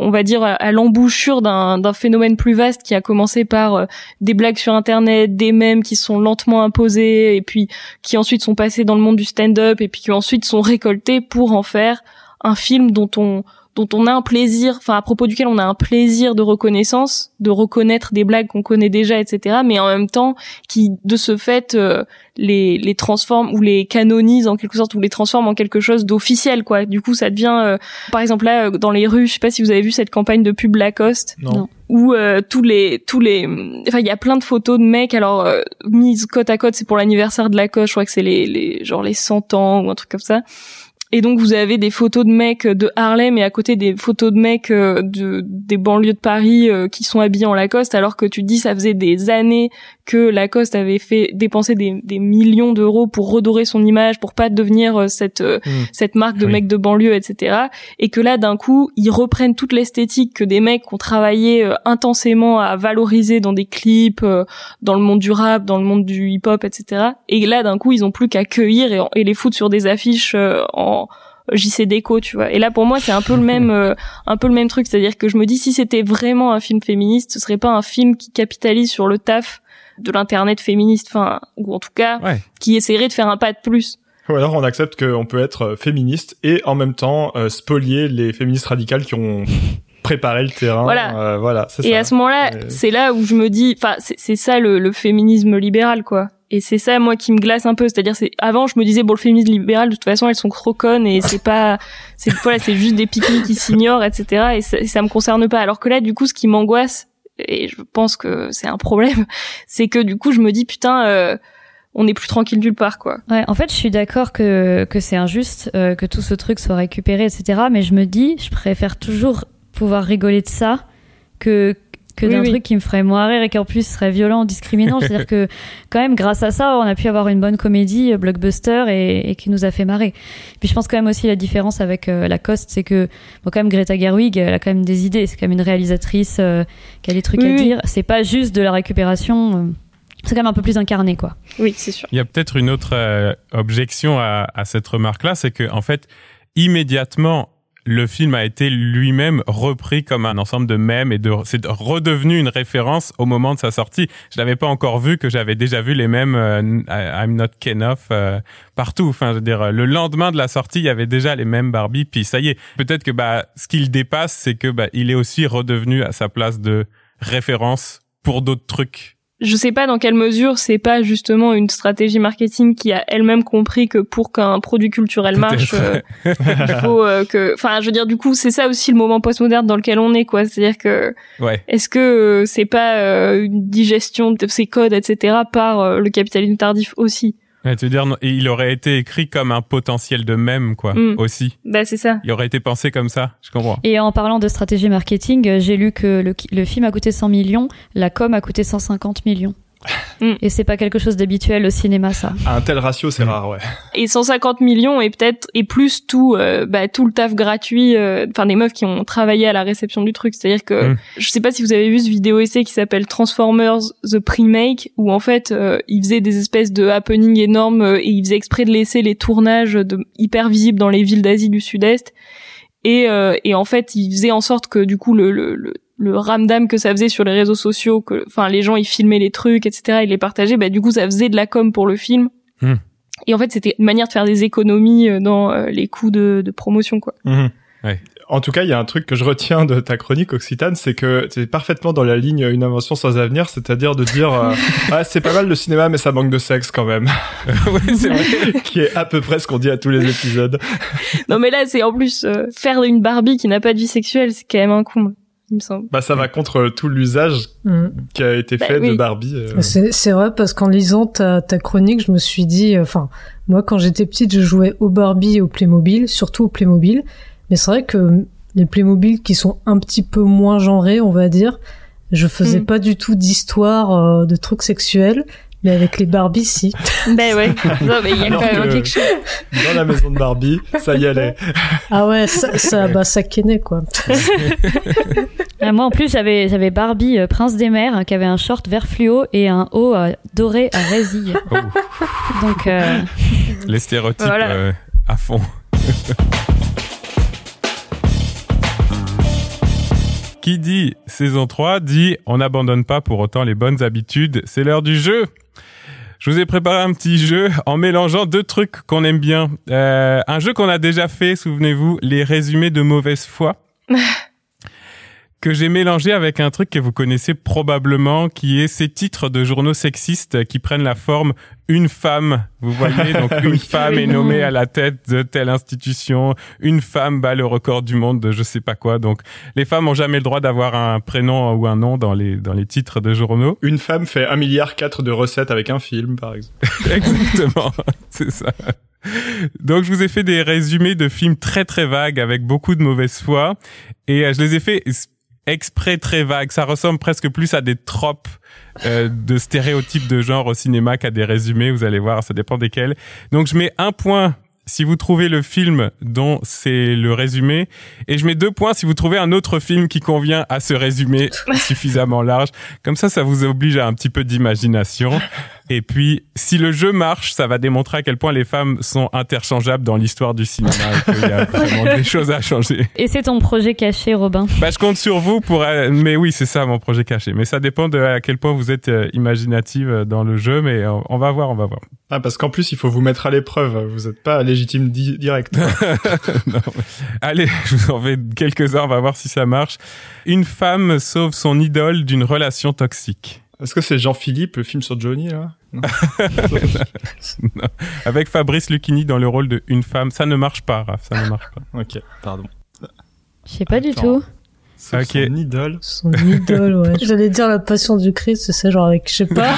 on va dire à l'embouchure d'un phénomène plus vaste qui a commencé par euh, des blagues sur internet, des mèmes qui sont lentement imposés et puis qui ensuite sont passés dans le monde du stand-up et puis qui ensuite sont récoltés pour en faire un film dont on dont on a un plaisir, enfin à propos duquel on a un plaisir de reconnaissance, de reconnaître des blagues qu'on connaît déjà, etc. Mais en même temps, qui de ce fait euh, les les transforme ou les canonise en quelque sorte ou les transforme en quelque chose d'officiel, quoi. Du coup, ça devient, euh, par exemple là euh, dans les rues, je sais pas si vous avez vu cette campagne de pub Lacoste. Non. Où tous les tous les, enfin il y a plein de photos de mecs alors mises côte à côte, c'est pour l'anniversaire de Lacoste, je crois que c'est les les genre les 100 ans ou un truc comme ça et donc vous avez des photos de mecs de Harlem et à côté des photos de mecs euh, de des banlieues de Paris euh, qui sont habillés en Lacoste alors que tu dis ça faisait des années que Lacoste avait fait dépenser des, des millions d'euros pour redorer son image pour pas devenir euh, cette hmm. cette marque de mecs de banlieue etc et que là d'un coup ils reprennent toute l'esthétique que des mecs ont travaillé intensément à valoriser dans des clips dans le monde du rap dans le monde du hip hop etc et là d'un coup ils ont plus qu'à cueillir et, et les foutre sur des affiches en JC Déco, tu vois. Et là, pour moi, c'est un peu le même, euh, un peu le même truc. C'est-à-dire que je me dis, si c'était vraiment un film féministe, ce serait pas un film qui capitalise sur le taf de l'internet féministe, enfin, ou en tout cas, qui essaierait de faire un pas de plus. Ou alors on accepte qu'on peut être euh, féministe et en même temps euh, spolier les féministes radicales qui ont préparé le terrain. Voilà. Euh, voilà, Et ça. à ce moment-là, Euh, c'est là où je me dis, enfin, c'est c'est ça le, le féminisme libéral, quoi. Et c'est ça, moi, qui me glace un peu. C'est-à-dire, c'est avant, je me disais, bon, le féminisme libéral, de toute façon, elles sont trop connes et c'est pas, c'est voilà, c'est juste des pique-niques qui s'ignorent, etc. Et ça, et ça me concerne pas. Alors que là, du coup, ce qui m'angoisse, et je pense que c'est un problème, c'est que du coup, je me dis, putain, euh, on est plus tranquille nulle part, quoi. Ouais, en fait, je suis d'accord que, que c'est injuste, euh, que tout ce truc soit récupéré, etc. Mais je me dis, je préfère toujours pouvoir rigoler de ça que, que Oui, d'un oui. truc qui me ferait moins rire et qui en plus serait violent, discriminant. C'est-à-dire que, quand même, grâce à ça, on a pu avoir une bonne comédie, euh, blockbuster, et, et qui nous a fait marrer. Puis je pense quand même aussi la différence avec euh, Lacoste, c'est que, bon, quand même, Greta Gerwig, elle a quand même des idées. C'est quand même une réalisatrice euh, qui a des trucs Oui, à oui. dire. C'est pas juste de la récupération. euh, c'est quand même un peu plus incarné, quoi. Oui, c'est sûr. Il y a peut-être une autre euh, objection à, à cette remarque-là, c'est que en fait, immédiatement, le film a été lui-même repris comme un ensemble de mèmes et de c'est redevenu une référence au moment de sa sortie. Je l'avais pas encore vu que j'avais déjà vu les mêmes euh, I'm not Ken off euh, partout. Enfin, je veux dire, le lendemain de la sortie, il y avait déjà les mêmes Barbie. Puis ça y est, peut-être que bah ce qu'il dépasse, c'est que bah il est aussi redevenu à sa place de référence pour d'autres trucs. Je sais pas dans quelle mesure c'est pas justement une stratégie marketing qui a elle-même compris que pour qu'un produit culturel marche, euh, il faut euh, que, enfin, je veux dire, du coup, c'est ça aussi le moment postmoderne dans lequel on est, quoi. C'est-à-dire que Ouais. est-ce que euh, c'est pas une digestion de ces codes, etc., par le capitalisme tardif aussi? Ouais, tu veux dire, il aurait été écrit comme un potentiel de mème, quoi, Mm. aussi. Bah c'est ça. Il aurait été pensé comme ça, je comprends. Et en parlant de stratégie marketing, euh, j'ai lu que le, le film a coûté 100 millions, la com a coûté 150 millions. Mm. Et c'est pas quelque chose d'habituel au cinéma, ça. À un tel ratio, c'est rare, ouais. Et 150 millions et peut-être et plus tout, euh, bah, tout le taf gratuit, euh, enfin des meufs qui ont travaillé à la réception du truc. C'est-à-dire que Mm. je sais pas si vous avez vu ce vidéo essai qui s'appelle Transformers The Pre-Make où en fait euh, ils faisaient des espèces de happenings énormes euh, et ils faisaient exprès de laisser les tournages de, hyper visibles dans les villes d'Asie du Sud-Est et euh, et en fait ils faisaient en sorte que du coup le le, le le ramdam que ça faisait sur les réseaux sociaux, que, enfin, les gens, ils filmaient les trucs, etc., ils les partageaient, bah, du coup, ça faisait de la com pour le film. Hmm. Et en fait, c'était une manière de faire des économies euh, dans euh, les coûts de, de promotion, quoi. Ouais. En tout cas, il y a un truc que je retiens de ta chronique Occitane, c'est que c'est parfaitement dans la ligne une invention sans avenir, c'est-à-dire de dire euh, ah, c'est pas mal le cinéma, mais ça manque de sexe quand même, ouais, c'est vrai. qui est à peu près ce qu'on dit à tous les épisodes. non, mais là, c'est en plus, euh, faire une Barbie qui n'a pas de vie sexuelle, c'est quand même un comble, il me semble. Bah, ça va contre tout l'usage Mm. qui a été Bah, fait de. Barbie. euh. C'est vrai parce qu'en lisant ta, ta chronique, je me suis dit, euh, enfin, moi quand j'étais petite, je jouais au Barbie et au Playmobil, surtout au Playmobil. Mais c'est vrai que les Playmobil qui sont un petit peu moins genrés, on va dire, je faisais Mm. pas du tout d'histoire euh, de trucs sexuels, mais avec les Barbie, si. Ben ouais. Non, mais il y a Alors quand même que- quelque chose. Dans la maison de Barbie, ça y allait. Ah ouais, ça, ça, bah, ça kennait, quoi. Ah, moi, en plus, j'avais, j'avais Barbie, euh, prince des mers, hein, qui avait un short vert fluo et un haut euh, doré à résille. Oh, Donc, euh, les stéréotypes Voilà. euh, à fond. Qui dit saison 3 dit on n'abandonne pas pour autant les bonnes habitudes, c'est l'heure du jeu. Je vous ai préparé un petit jeu en mélangeant deux trucs qu'on aime bien. Euh, un jeu qu'on a déjà fait, souvenez-vous, les résumés de mauvaise foi. que j'ai mélangé avec un truc que vous connaissez probablement, qui est ces titres de journaux sexistes qui prennent la forme une femme. Vous voyez, donc une Oui. femme est nommée à la tête de telle institution, une femme bat le record du monde de je sais pas quoi. Donc les femmes ont jamais le droit d'avoir un prénom ou un nom dans les dans les titres de journaux. Une femme fait un milliard quatre de recettes avec un film, par exemple. Exactement, c'est ça. Donc je vous ai fait des résumés de films très très vagues avec beaucoup de mauvaise foi et euh, je les ai fait exprès très vagues. Ça ressemble presque plus à des tropes euh, de stéréotypes de genre au cinéma qu'à des résumés. Vous allez voir, ça dépend desquels. Donc je mets un point si vous trouvez le film dont c'est le résumé et je mets deux points si vous trouvez un autre film qui convient à ce résumé suffisamment large. Comme ça, ça vous oblige à un petit peu d'imagination. Et puis, si le jeu marche, ça va démontrer à quel point les femmes sont interchangeables dans l'histoire du cinéma et qu'il y a vraiment des choses à changer. Et c'est ton projet caché, Robin. Bah, je compte sur vous pour. euh, Mais oui, c'est ça mon projet caché. Mais ça dépend de à quel point vous êtes euh, imaginative euh, dans le jeu. Mais on, on va voir, on va voir. Ah, parce qu'en plus, il faut vous mettre à l'épreuve. Vous n'êtes pas légitime di- direct. Non. Allez, je vous en fais quelques-uns. On va voir si ça marche. Une femme sauve son idole d'une relation toxique. Est-ce que c'est Jean-Philippe, le film sur Johnny, là? Non. Avec Fabrice Lucchini dans le rôle de une femme. Ça ne marche pas, Raph. Ça ne marche pas. Ok, pardon. Je sais pas du tout. Sauf Ok. son idole. Son idole, ouais. J'allais dire la passion du Christ, c'est genre avec, je sais pas.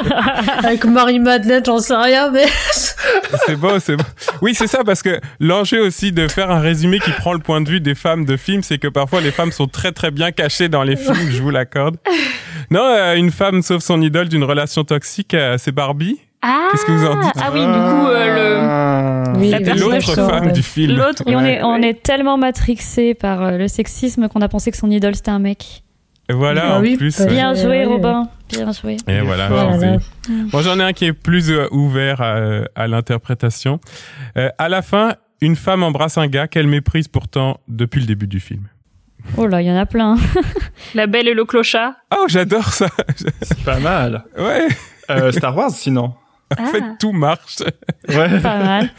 avec Marie-Madeleine, j'en sais rien, mais. C'est beau, c'est beau. Oui, c'est ça, parce que l'enjeu aussi de faire un résumé qui prend le point de vue des femmes de films, c'est que parfois les femmes sont très très bien cachées dans les films, je vous l'accorde. Non, euh, une femme sauve son idole d'une relation toxique, euh, c'est Barbie? Ah Qu'est-ce que vous en dites Ah oui, du coup, euh, Ah. Oui, La l'autre femme ouais. du le film. l'autre. Et on est, on est tellement matrixé par euh, le sexisme qu'on a pensé que son idole c'était un mec. Et voilà, Ah en oui, plus. euh, Bien Ouais, joué. Robin. Bien joué. Et voilà, Voilà. Bon, j'en ai un qui est plus euh, ouvert à, à l'interprétation. Euh, à la fin, une femme embrasse un gars qu'elle méprise pourtant depuis le début du film. Oh là, il y en a plein. La belle et le clochard. Oh, j'adore ça. C'est pas mal. Ouais, Euh, Star Wars, sinon. En fait, tout marche. Ouais. Pas mal.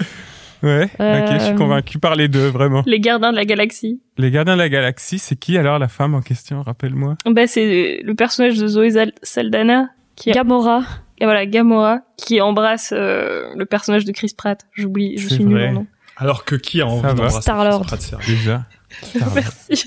Ouais, ok, je suis Euh, convaincu par les deux, vraiment. Les gardiens de la galaxie. Les gardiens de la galaxie, c'est qui alors la femme en question Rappelle-moi? Bah, c'est le personnage de Zoé Saldana qui Gamora. et voilà Gamora qui embrasse euh, le personnage de Chris Pratt. J'oublie, je suis nulle vrai. en nom. Alors que qui a envie d'embrasser Star-Lord. Chris Pratt, Déjà. Merci.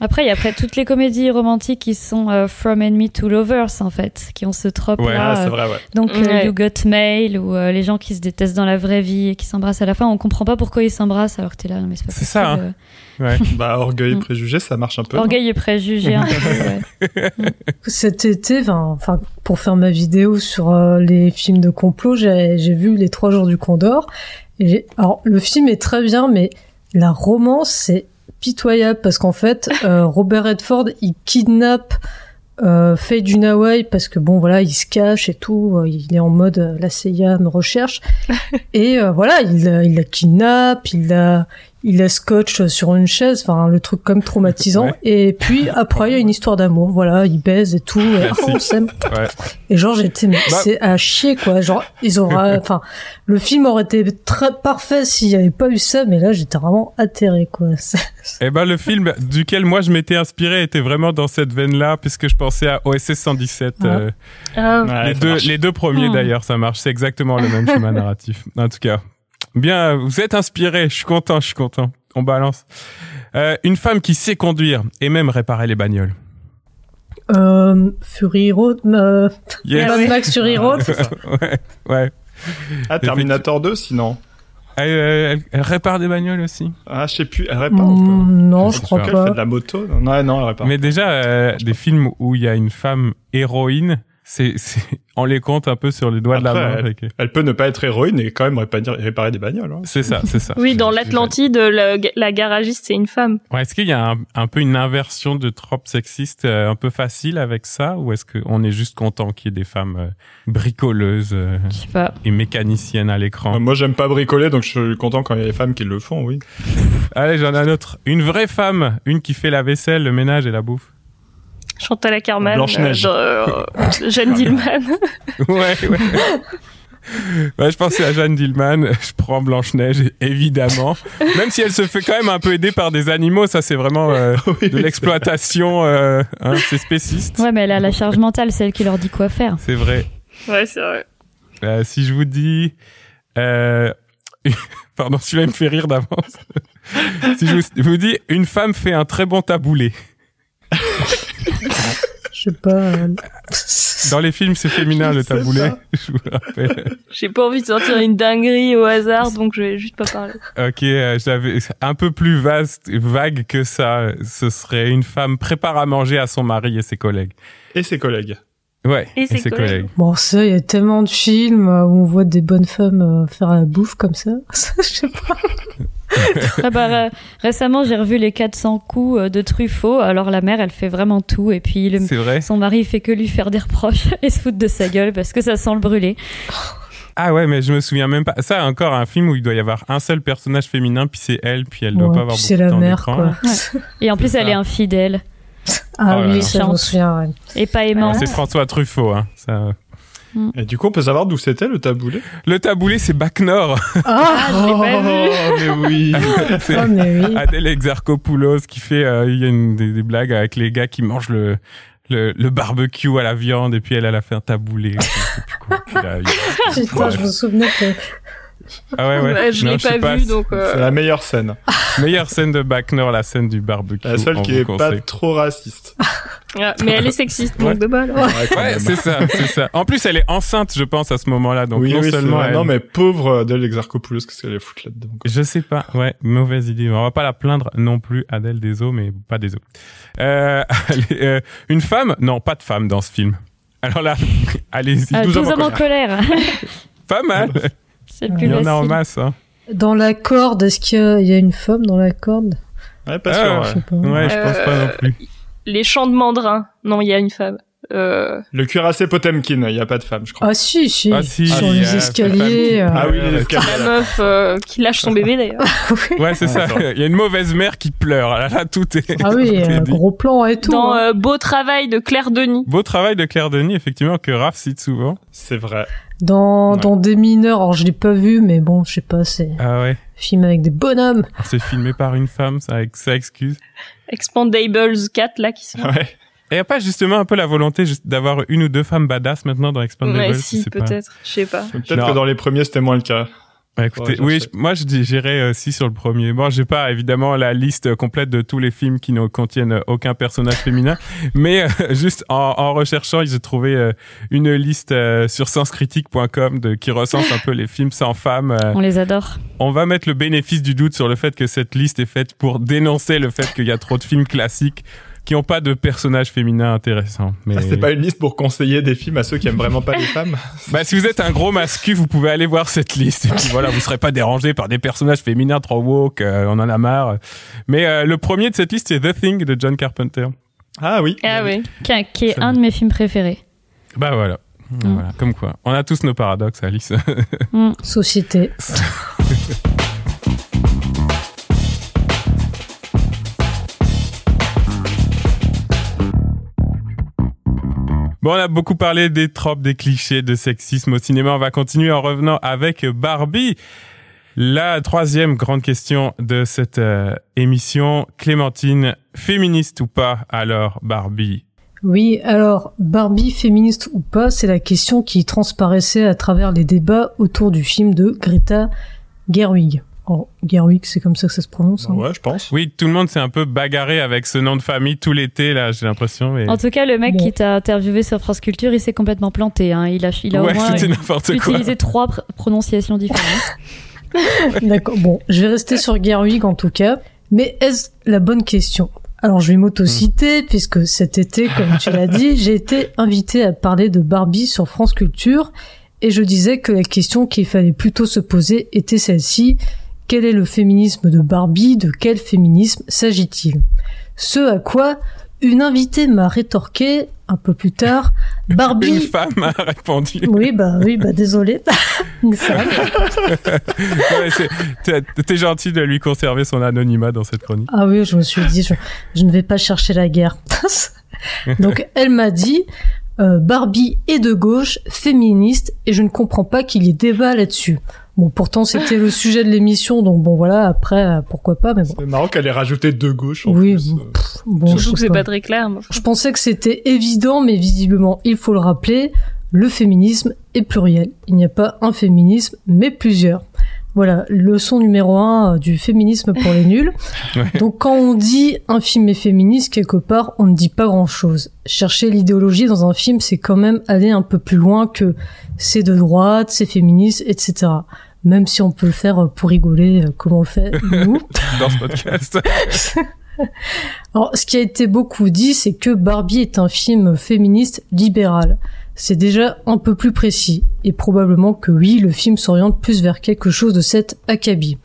Après, il y a après toutes les comédies romantiques qui sont euh, From Enemy to Lovers, en fait, qui ont ce trope Ouais, là. Ah, c'est vrai, ouais. Donc, euh, Ouais. You Got Mail, ou euh, les gens qui se détestent dans la vraie vie et qui s'embrassent à la fin. On comprend pas pourquoi ils s'embrassent alors que t'es là, non, mais c'est pas C'est ça, possible. Ouais. Bah, orgueil, Mm. préjugé, ça marche un peu. Orgueil et peu, ouais. Cet été, enfin, enfin, pour faire ma vidéo sur euh, les films de complot, j'ai j'ai vu les trois jours du Condor. Et j'ai- alors, le film est très bien, mais la romance, c'est pitoyable parce qu'en fait, euh, Robert Redford, il kidnappe euh, Faye Dunaway parce que bon, voilà, il se cache et tout. euh, Il est en mode euh, la CIA me recherche. et euh, voilà, il, la- il la kidnappe, il la, il la scotche sur une chaise. Enfin, le truc comme traumatisant. Ouais. Et puis après, il y a une histoire d'amour. Voilà, il baise et tout. Et, oh, on s'aime. Ouais. Et genre, j'étais, mais Bah- c'est à chier, quoi. Genre, ils auraient, enfin, le film aurait été très parfait s'il n'y avait pas eu ça, mais là, j'étais vraiment atterré, quoi. C'est- Eh ben, le film duquel moi je m'étais inspiré était vraiment dans cette veine-là, puisque je pensais à OSS 117. Ah. euh, Ah, les, deux, marche. les deux premiers Hmm. d'ailleurs, ça marche. C'est exactement le même schéma narratif. En tout cas, bien, vous êtes inspiré. Je suis content, je suis content. On balance. Euh, une femme qui sait conduire et même réparer les bagnoles. Euh, Fury Road, euh, Yes. Mad Max Fury Road. Ouais, ouais. Ah, Terminator 2, sinon. Elle, euh, elle- elle répare des bagnoles aussi. Ah, je sais plus. Elle répare ou pas Mm, non, je Je crois sais Elle fait pas. de la moto non, Ouais, non, elle répare. Mais déjà, euh, des films où il y a une femme héroïne, c'est, c'est, on les compte un peu sur les doigts de la main. elle- avec- Elle peut ne pas être héroïne et quand même réparer, réparer des bagnoles. hein. C'est ça, c'est ça. oui, dans l'Atlantide, la, la garagiste c'est une femme. Ouais, est-ce qu'il y a un, un peu une inversion de trope sexiste euh, un peu facile avec ça ou est-ce qu'on est juste content qu'il y ait des femmes euh, bricoleuses euh, pas. et mécaniciennes à l'écran? Euh, Moi, j'aime pas bricoler, donc je suis content quand il y a des femmes qui le font, oui. Allez, j'en ai un autre. Une vraie femme, une qui fait la vaisselle, le ménage et la bouffe. Chantal Ackerman, Blanche-Neige. euh, euh, Jeanne Dillman. ouais, ouais. Ouais, je pensais à Jeanne Dillman, je prends Blanche-Neige, évidemment. Même si elle se fait quand même un peu aider par des animaux, ça c'est vraiment euh, Oui, de l'exploitation, euh, hein, c'est spéciste. Ouais, mais elle a la charge mentale, celle qui leur dit quoi faire. C'est vrai. ouais, c'est vrai. Euh, si je vous dis... Euh... Pardon, celui-là il me fait rire d'avance. si je vous, je vous dis, une femme fait un très bon taboulé. Je sais pas. euh, Dans les films, c'est féminin le pas. Je vous rappelle. J'ai pas envie de sortir une dinguerie au hasard, donc je vais juste pas parler. Ok, euh, j'avais un peu plus vaste, vague que ça. Ce serait une femme prépare à manger à son mari et ses collègues. Et ses collègues. Ouais. Et ses collègues. Bon, ça, il y a tellement de films où on voit des bonnes femmes euh, faire la bouffe comme ça. Je sais pas. Ah bah, ré- récemment, j'ai revu les 400 coups euh, de Truffaut. Alors la mère, elle fait vraiment tout. Et puis le- C'est vrai. son mari il fait que lui faire des reproches et se foutre de sa gueule parce que ça sent le brûler. Ah ouais, mais je me souviens même pas. Ça, encore un film où il doit y avoir un seul personnage féminin, puis c'est elle, puis elle doit Ouais, pas avoir beaucoup c'est de la temps mère, quoi. Et en plus, elle est infidèle Ah Oh oui, là. ça, je me souviens. ouais. et pas Ouais, aimante. c'est François Truffaut, hein. Ça... Et du coup, on peut savoir d'où c'était le taboulé? Le taboulé, c'est Bac Nord. Ah, vu. Oh, mais oui. c'est mais oui. Adèle Exarchopoulos qui fait, euh, il y a une, des, des blagues avec les gars qui mangent le, le, le barbecue à la viande et puis elle, elle a fait un taboulé. Putain, je me souvenais que. Ah ouais, ouais. Ouais, je l'ai sais pas vu, donc. C'est euh, la meilleure scène. Meilleure scène de Bac Nord, la scène du barbecue. La seule qui est pas trop raciste. ah, mais elle est sexiste, Ouais. donc de bol. Ouais, Ouais, c'est ça, c'est ça. En plus, elle est enceinte, je pense, à ce moment-là. Donc, oui, non oui, c'est seulement elle... Non, mais pauvre Adèle Exarchopoulos, qu'est-ce qu'elle est foutre là-dedans. Je sais pas, ouais, mauvaise idée. On va pas la plaindre non plus, Adèle Deso, mais pas Deso. Euh, allez, euh, une femme? Non, pas de femme dans ce film. Alors là, allez-y. 12 12 hommes en hommes en colère. Pas mal. C'est le plus Il y en a en masse. Hein. Dans la corde, est-ce qu'il y, a- il y a une femme dans la corde? Ouais, pas Ah, sûr. Je ouais. sais pas. Ouais, je pense pas Euh, non plus. Les chants de mandrin. Non, il y a une femme. Euh, Le cuirassé Potemkin, il y a pas de femme, je crois. Ah si, si. Ah, si, Sur les escaliers. euh, Ah oui, les escaliers. la meuf euh, qui lâche son bébé d'ailleurs. Ouais, c'est ça. Il y a une mauvaise mère qui pleure. Là, là tout est. Ah oui, est gros plan et tout. Dans hein. euh, Beau travail de Claire Denis. Beau travail de Claire Denis, effectivement, que Raph cite souvent. C'est vrai. Dans, Ouais. dans des mineurs, alors je l'ai pas vu, mais bon, je sais pas, c'est Ah ouais. film avec des bonhommes. C'est filmé par une femme, ça, avec ça excuse. Expandables 4 là qui sont. Ouais. Et y a pas justement un peu la volonté d'avoir une ou deux femmes badass maintenant dans Expandables Ouais, si, pas. peut-être. Je sais pas. Peut-être que dans les premiers, c'était moins le cas. Ouais, écoutez, Ouais, oui, je- moi je j'irais aussi sur le premier. Bon, j'ai pas évidemment la liste complète de tous les films qui ne contiennent aucun personnage féminin, mais euh, juste en, en recherchant, j'ai trouvé euh, une liste euh, sur senscritique.com de qui recense un peu les films sans femmes. euh. On les adore. on va mettre le bénéfice du doute sur le fait que cette liste est faite pour dénoncer le fait qu'il y a trop de films classiques qui ont pas de personnages féminins intéressants. Mais Ah, c'est pas une liste pour conseiller des films à ceux qui aiment vraiment pas les femmes. Bah, si vous êtes un gros mascu, vous pouvez aller voir cette liste. Et puis voilà, vous serez pas dérangé par des personnages féminins trop woke, euh, on en a marre. Mais euh, le premier de cette liste, c'est The Thing de John Carpenter. Ah oui. Ah oui. Qui, est Ça un de mes films préférés. Bah voilà. Mm. Voilà, comme quoi. On a tous nos paradoxes, Alice. Mm. Société. Bon, on a beaucoup parlé des tropes, des clichés, de sexisme au cinéma. On va continuer en revenant avec Barbie. La troisième grande question de cette euh, émission, Clémentine, féministe ou pas alors Barbie? Oui, alors, Barbie féministe ou pas, c'est la question qui transparaissait à travers les débats autour du film de Greta Gerwig. Oh, Gerwig, c'est comme ça que ça se prononce. hein. Ouais, je pense. Oui, tout le monde s'est un peu bagarré avec ce nom de famille tout l'été, là, j'ai l'impression. mais- En tout cas, le mec Bon. qui t'a interviewé sur France Culture, il s'est complètement planté. Hein. Il a, il a ouais, au moins quoi. utilisé trois pr- prononciations différentes. D'accord. Bon, je vais rester sur Gerwig en tout cas. Mais est-ce la bonne question? Alors, je vais m'auto-citer puisque cet été, comme tu l'as dit, j'ai été invité à parler de Barbie sur France Culture et je disais que la question qu'il fallait plutôt se poser était celle-ci. Quel est le féminisme de Barbie? De quel féminisme s'agit-il? Ce à quoi une invitée m'a rétorqué un peu plus tard. Une Barbie. femme a répondu. Oui, bah oui, bah désolé. une femme. Ouais, t'es- T'es gentil de lui conserver son anonymat dans cette chronique. Ah oui, je me suis dit, je, je ne vais pas chercher la guerre. Donc, elle m'a dit, euh, Barbie est de gauche, féministe, et je ne comprends pas qu'il y ait débat là-dessus. Bon, pourtant, c'était le sujet de l'émission, donc bon, voilà, après, euh, pourquoi pas, mais bon. C'est marrant qu'elle ait rajouté deux gauches en Oui, plus. bon, euh. pff, bon, je Surtout que c'est pas. pas très clair. enfin. Je pensais que c'était évident, mais visiblement, il faut le rappeler, le féminisme est pluriel. Il n'y a pas un féminisme, mais plusieurs. Voilà, leçon numéro un euh, du féminisme pour les nuls. Ouais. Donc quand on dit un film est féministe, quelque part, on ne dit pas grand-chose. Chercher l'idéologie dans un film, c'est quand même aller un peu plus loin que c'est de droite, c'est féministe, etc. Même si on peut le faire euh, pour rigoler, euh, comme on le fait nous. dans ce podcast. Alors, ce qui a été beaucoup dit, c'est que Barbie est un film féministe libéral. c'est déjà un peu plus précis. Et probablement que oui, le film s'oriente plus vers quelque chose de cet acabit.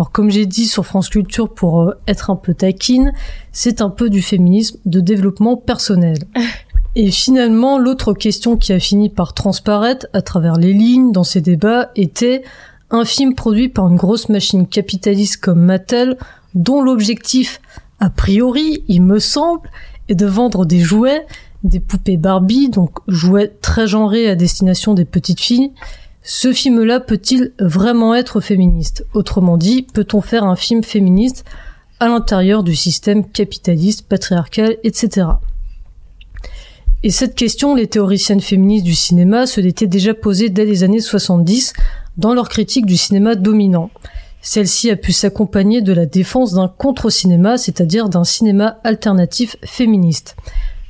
Alors comme j'ai dit sur France Culture pour euh, être un peu taquine, c'est un peu du féminisme de développement personnel. Et finalement, l'autre question qui a fini par transparaître à travers les lignes dans ces débats était un film produit par une grosse machine capitaliste comme Mattel, dont l'objectif, a priori, il me semble, est de vendre des jouets des poupées Barbie, donc jouets très genrés à destination des petites filles. Ce film-là peut-il vraiment être féministe? Autrement dit, peut-on faire un film féministe à l'intérieur du système capitaliste, patriarcal, etc. Et cette question, les théoriciennes féministes du cinéma se l'étaient déjà posée dès les années 70 dans leur critique du cinéma dominant. Celle-ci a pu s'accompagner de la défense d'un contre-cinéma, c'est-à-dire d'un cinéma alternatif féministe.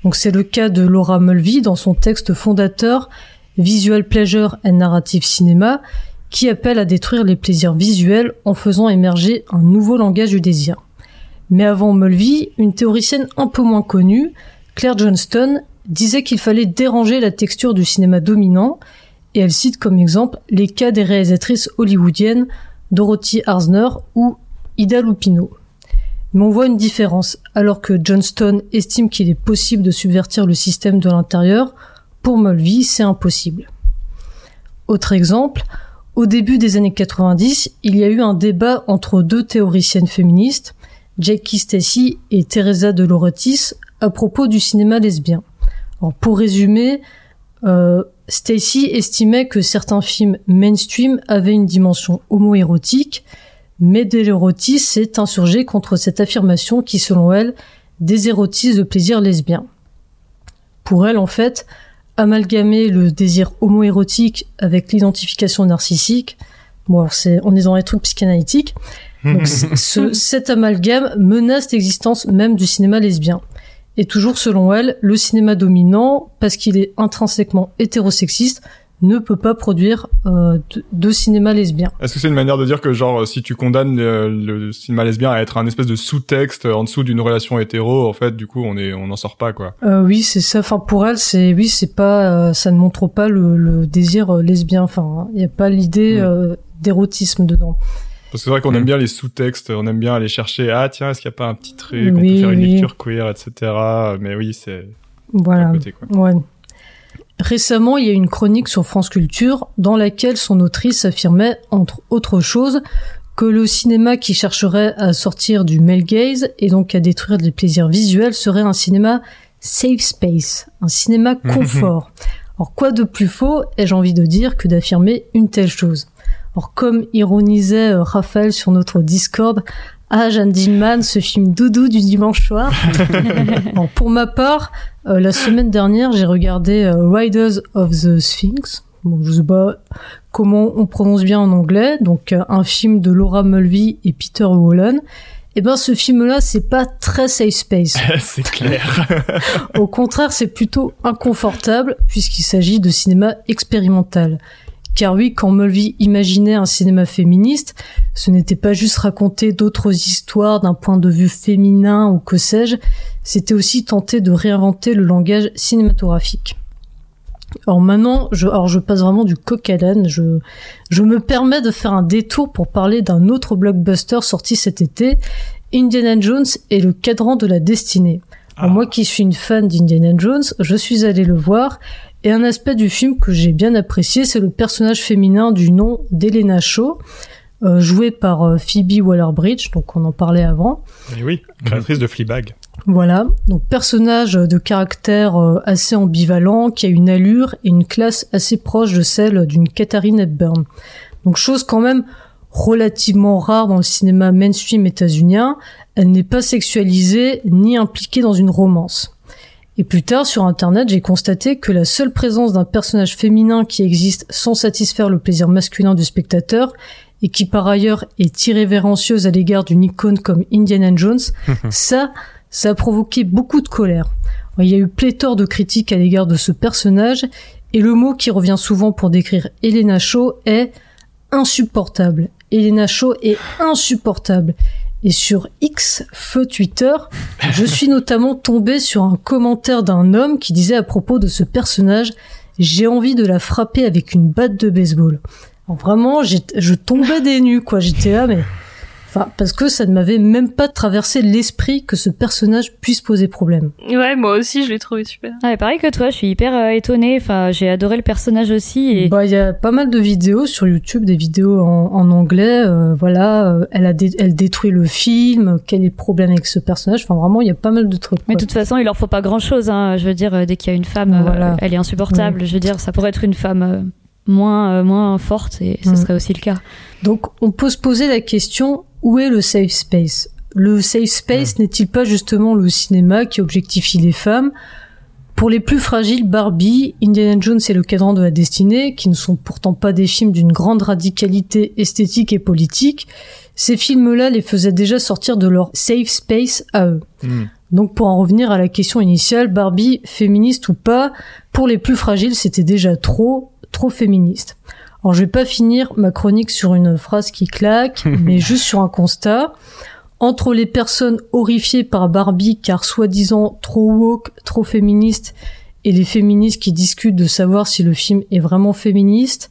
Donc c'est le cas de Laura Mulvey dans son texte fondateur Visual Pleasure and Narrative Cinema, qui appelle à détruire les plaisirs visuels en faisant émerger un nouveau langage du désir. Mais avant Mulvey, une théoricienne un peu moins connue, Claire Johnston, disait qu'il fallait déranger la texture du cinéma dominant, et elle cite comme exemple les cas des réalisatrices hollywoodiennes Dorothy Arzner ou Ida Lupino. Mais on voit une différence. Alors que Johnston estime qu'il est possible de subvertir le système de l'intérieur, pour Mulvey, c'est impossible. Autre exemple, au début des années 90, il y a eu un débat entre deux théoriciennes féministes, Jackie Stacy et Teresa de à propos du cinéma lesbien. Pour résumer, euh, Stacy estimait que certains films mainstream avaient une dimension homoérotique, mais Deleurotis s'est insurgé contre cette affirmation qui, selon elle, désérotise le plaisir lesbien. Pour elle, en fait, amalgamer le désir homoérotique avec l'identification narcissique, bon, c'est, on est dans les trucs psychanalytiques, donc ce, cet amalgame menace l'existence même du cinéma lesbien. Et toujours selon elle, le cinéma dominant, parce qu'il est intrinsèquement hétérosexiste, ne peut pas produire euh, de, cinéma lesbien. Est-ce que c'est une manière de dire que genre si tu condamnes le, cinéma lesbien à être un espèce de sous-texte en dessous d'une relation hétéro, en fait, du coup, on est on n'en sort pas quoi. Euh, oui, c'est ça. Enfin, pour elle, c'est oui, c'est pas, euh, ça ne montre pas le, le désir euh, lesbien. Enfin, il n'y a pas l'idée mm. d'érotisme dedans. Parce que c'est vrai qu'on aime mm. bien les sous-textes, on aime bien aller chercher ah tiens est-ce qu'il n'y a pas un petit truc, on peut faire une lecture queer, etc. Mais oui, c'est voilà. Côté, quoi. Ouais. Récemment, il y a une chronique sur France Culture dans laquelle son autrice affirmait, entre autres choses, que le cinéma qui chercherait à sortir du male gaze et donc à détruire les plaisirs visuels serait un cinéma safe space, un cinéma confort. Alors quoi de plus faux, ai-je envie de dire, que d'affirmer une telle chose? Alors comme ironisait euh, Raphaël sur notre Discord, ah, Jeanne Dillman, ce film doudou du dimanche soir. pour ma part, euh, la semaine dernière, j'ai regardé euh, Riders of the Sphinx. Bon, je sais pas comment on prononce bien en anglais. Donc, euh, un film de Laura Mulvey et Peter Wallen. Eh ben, ce film-là, c'est pas très safe space. c'est clair. Au contraire, c'est plutôt inconfortable puisqu'il s'agit de cinéma expérimental. Car oui, quand Mulvey imaginait un cinéma féministe, ce n'était pas juste raconter d'autres histoires d'un point de vue féminin ou que sais-je, c'était aussi tenter de réinventer le langage cinématographique. Alors maintenant, je, alors je passe vraiment du coq à l'âne. Je, je me permets de faire un détour pour parler d'un autre blockbuster sorti cet été, Indiana Jones et le cadran de la destinée. Ah. moi qui suis une fan d'Indiana Jones, je suis allé le voir et un aspect du film que j'ai bien apprécié, c'est le personnage féminin du nom d'Elena Shaw, euh, jouée par euh, Phoebe Waller-Bridge, donc on en parlait avant. Et oui, créatrice de Fleabag. Voilà, donc personnage de caractère euh, assez ambivalent, qui a une allure et une classe assez proche de celle d'une Katharine Hepburn. Donc chose quand même relativement rare dans le cinéma mainstream états-unien, elle n'est pas sexualisée ni impliquée dans une romance. Et plus tard, sur Internet, j'ai constaté que la seule présence d'un personnage féminin qui existe sans satisfaire le plaisir masculin du spectateur, et qui par ailleurs est irrévérencieuse à l'égard d'une icône comme Indiana Jones, ça, ça a provoqué beaucoup de colère. Il y a eu pléthore de critiques à l'égard de ce personnage, et le mot qui revient souvent pour décrire Elena Shaw est insupportable. Elena Shaw est insupportable. Et sur X, feu Twitter, je suis notamment tombé sur un commentaire d'un homme qui disait à propos de ce personnage j'ai envie de la frapper avec une batte de baseball. Vraiment, je tombais des nues, quoi. J'étais là, mais Enfin, parce que ça ne m'avait même pas traversé l'esprit que ce personnage puisse poser problème. Ouais, moi aussi, je l'ai trouvé super. Ouais, pareil que toi, je suis hyper euh, étonnée. Enfin, j'ai adoré le personnage aussi. Et... Bah, il y a pas mal de vidéos sur YouTube, des vidéos en, en anglais. Euh, voilà, euh, elle a elle détruit le film. Quel est le problème avec ce personnage? Enfin, vraiment, il y a pas mal de trucs. Mais de toute façon, il leur faut pas grand chose. Hein. Je veux dire, dès qu'il y a une femme, voilà. elle est insupportable. Je veux dire, ça pourrait être une femme moins moins forte et ce mm. serait aussi le cas. Donc, on peut se poser la question où est le safe space? Le safe space n'est-il pas justement le cinéma qui objectifie les femmes? Pour les plus fragiles, Barbie, Indiana Jones et le cadran de la destinée, qui ne sont pourtant pas des films d'une grande radicalité esthétique et politique, ces films-là les faisaient déjà sortir de leur safe space à eux. Hmm. Donc pour en revenir à la question initiale, Barbie, féministe ou pas, pour les plus fragiles, c'était déjà trop, trop féministe. Alors je vais pas finir ma chronique sur une phrase qui claque, mais juste sur un constat. Entre les personnes horrifiées par Barbie car soi-disant trop woke, trop féministe, et les féministes qui discutent de savoir si le film est vraiment féministe,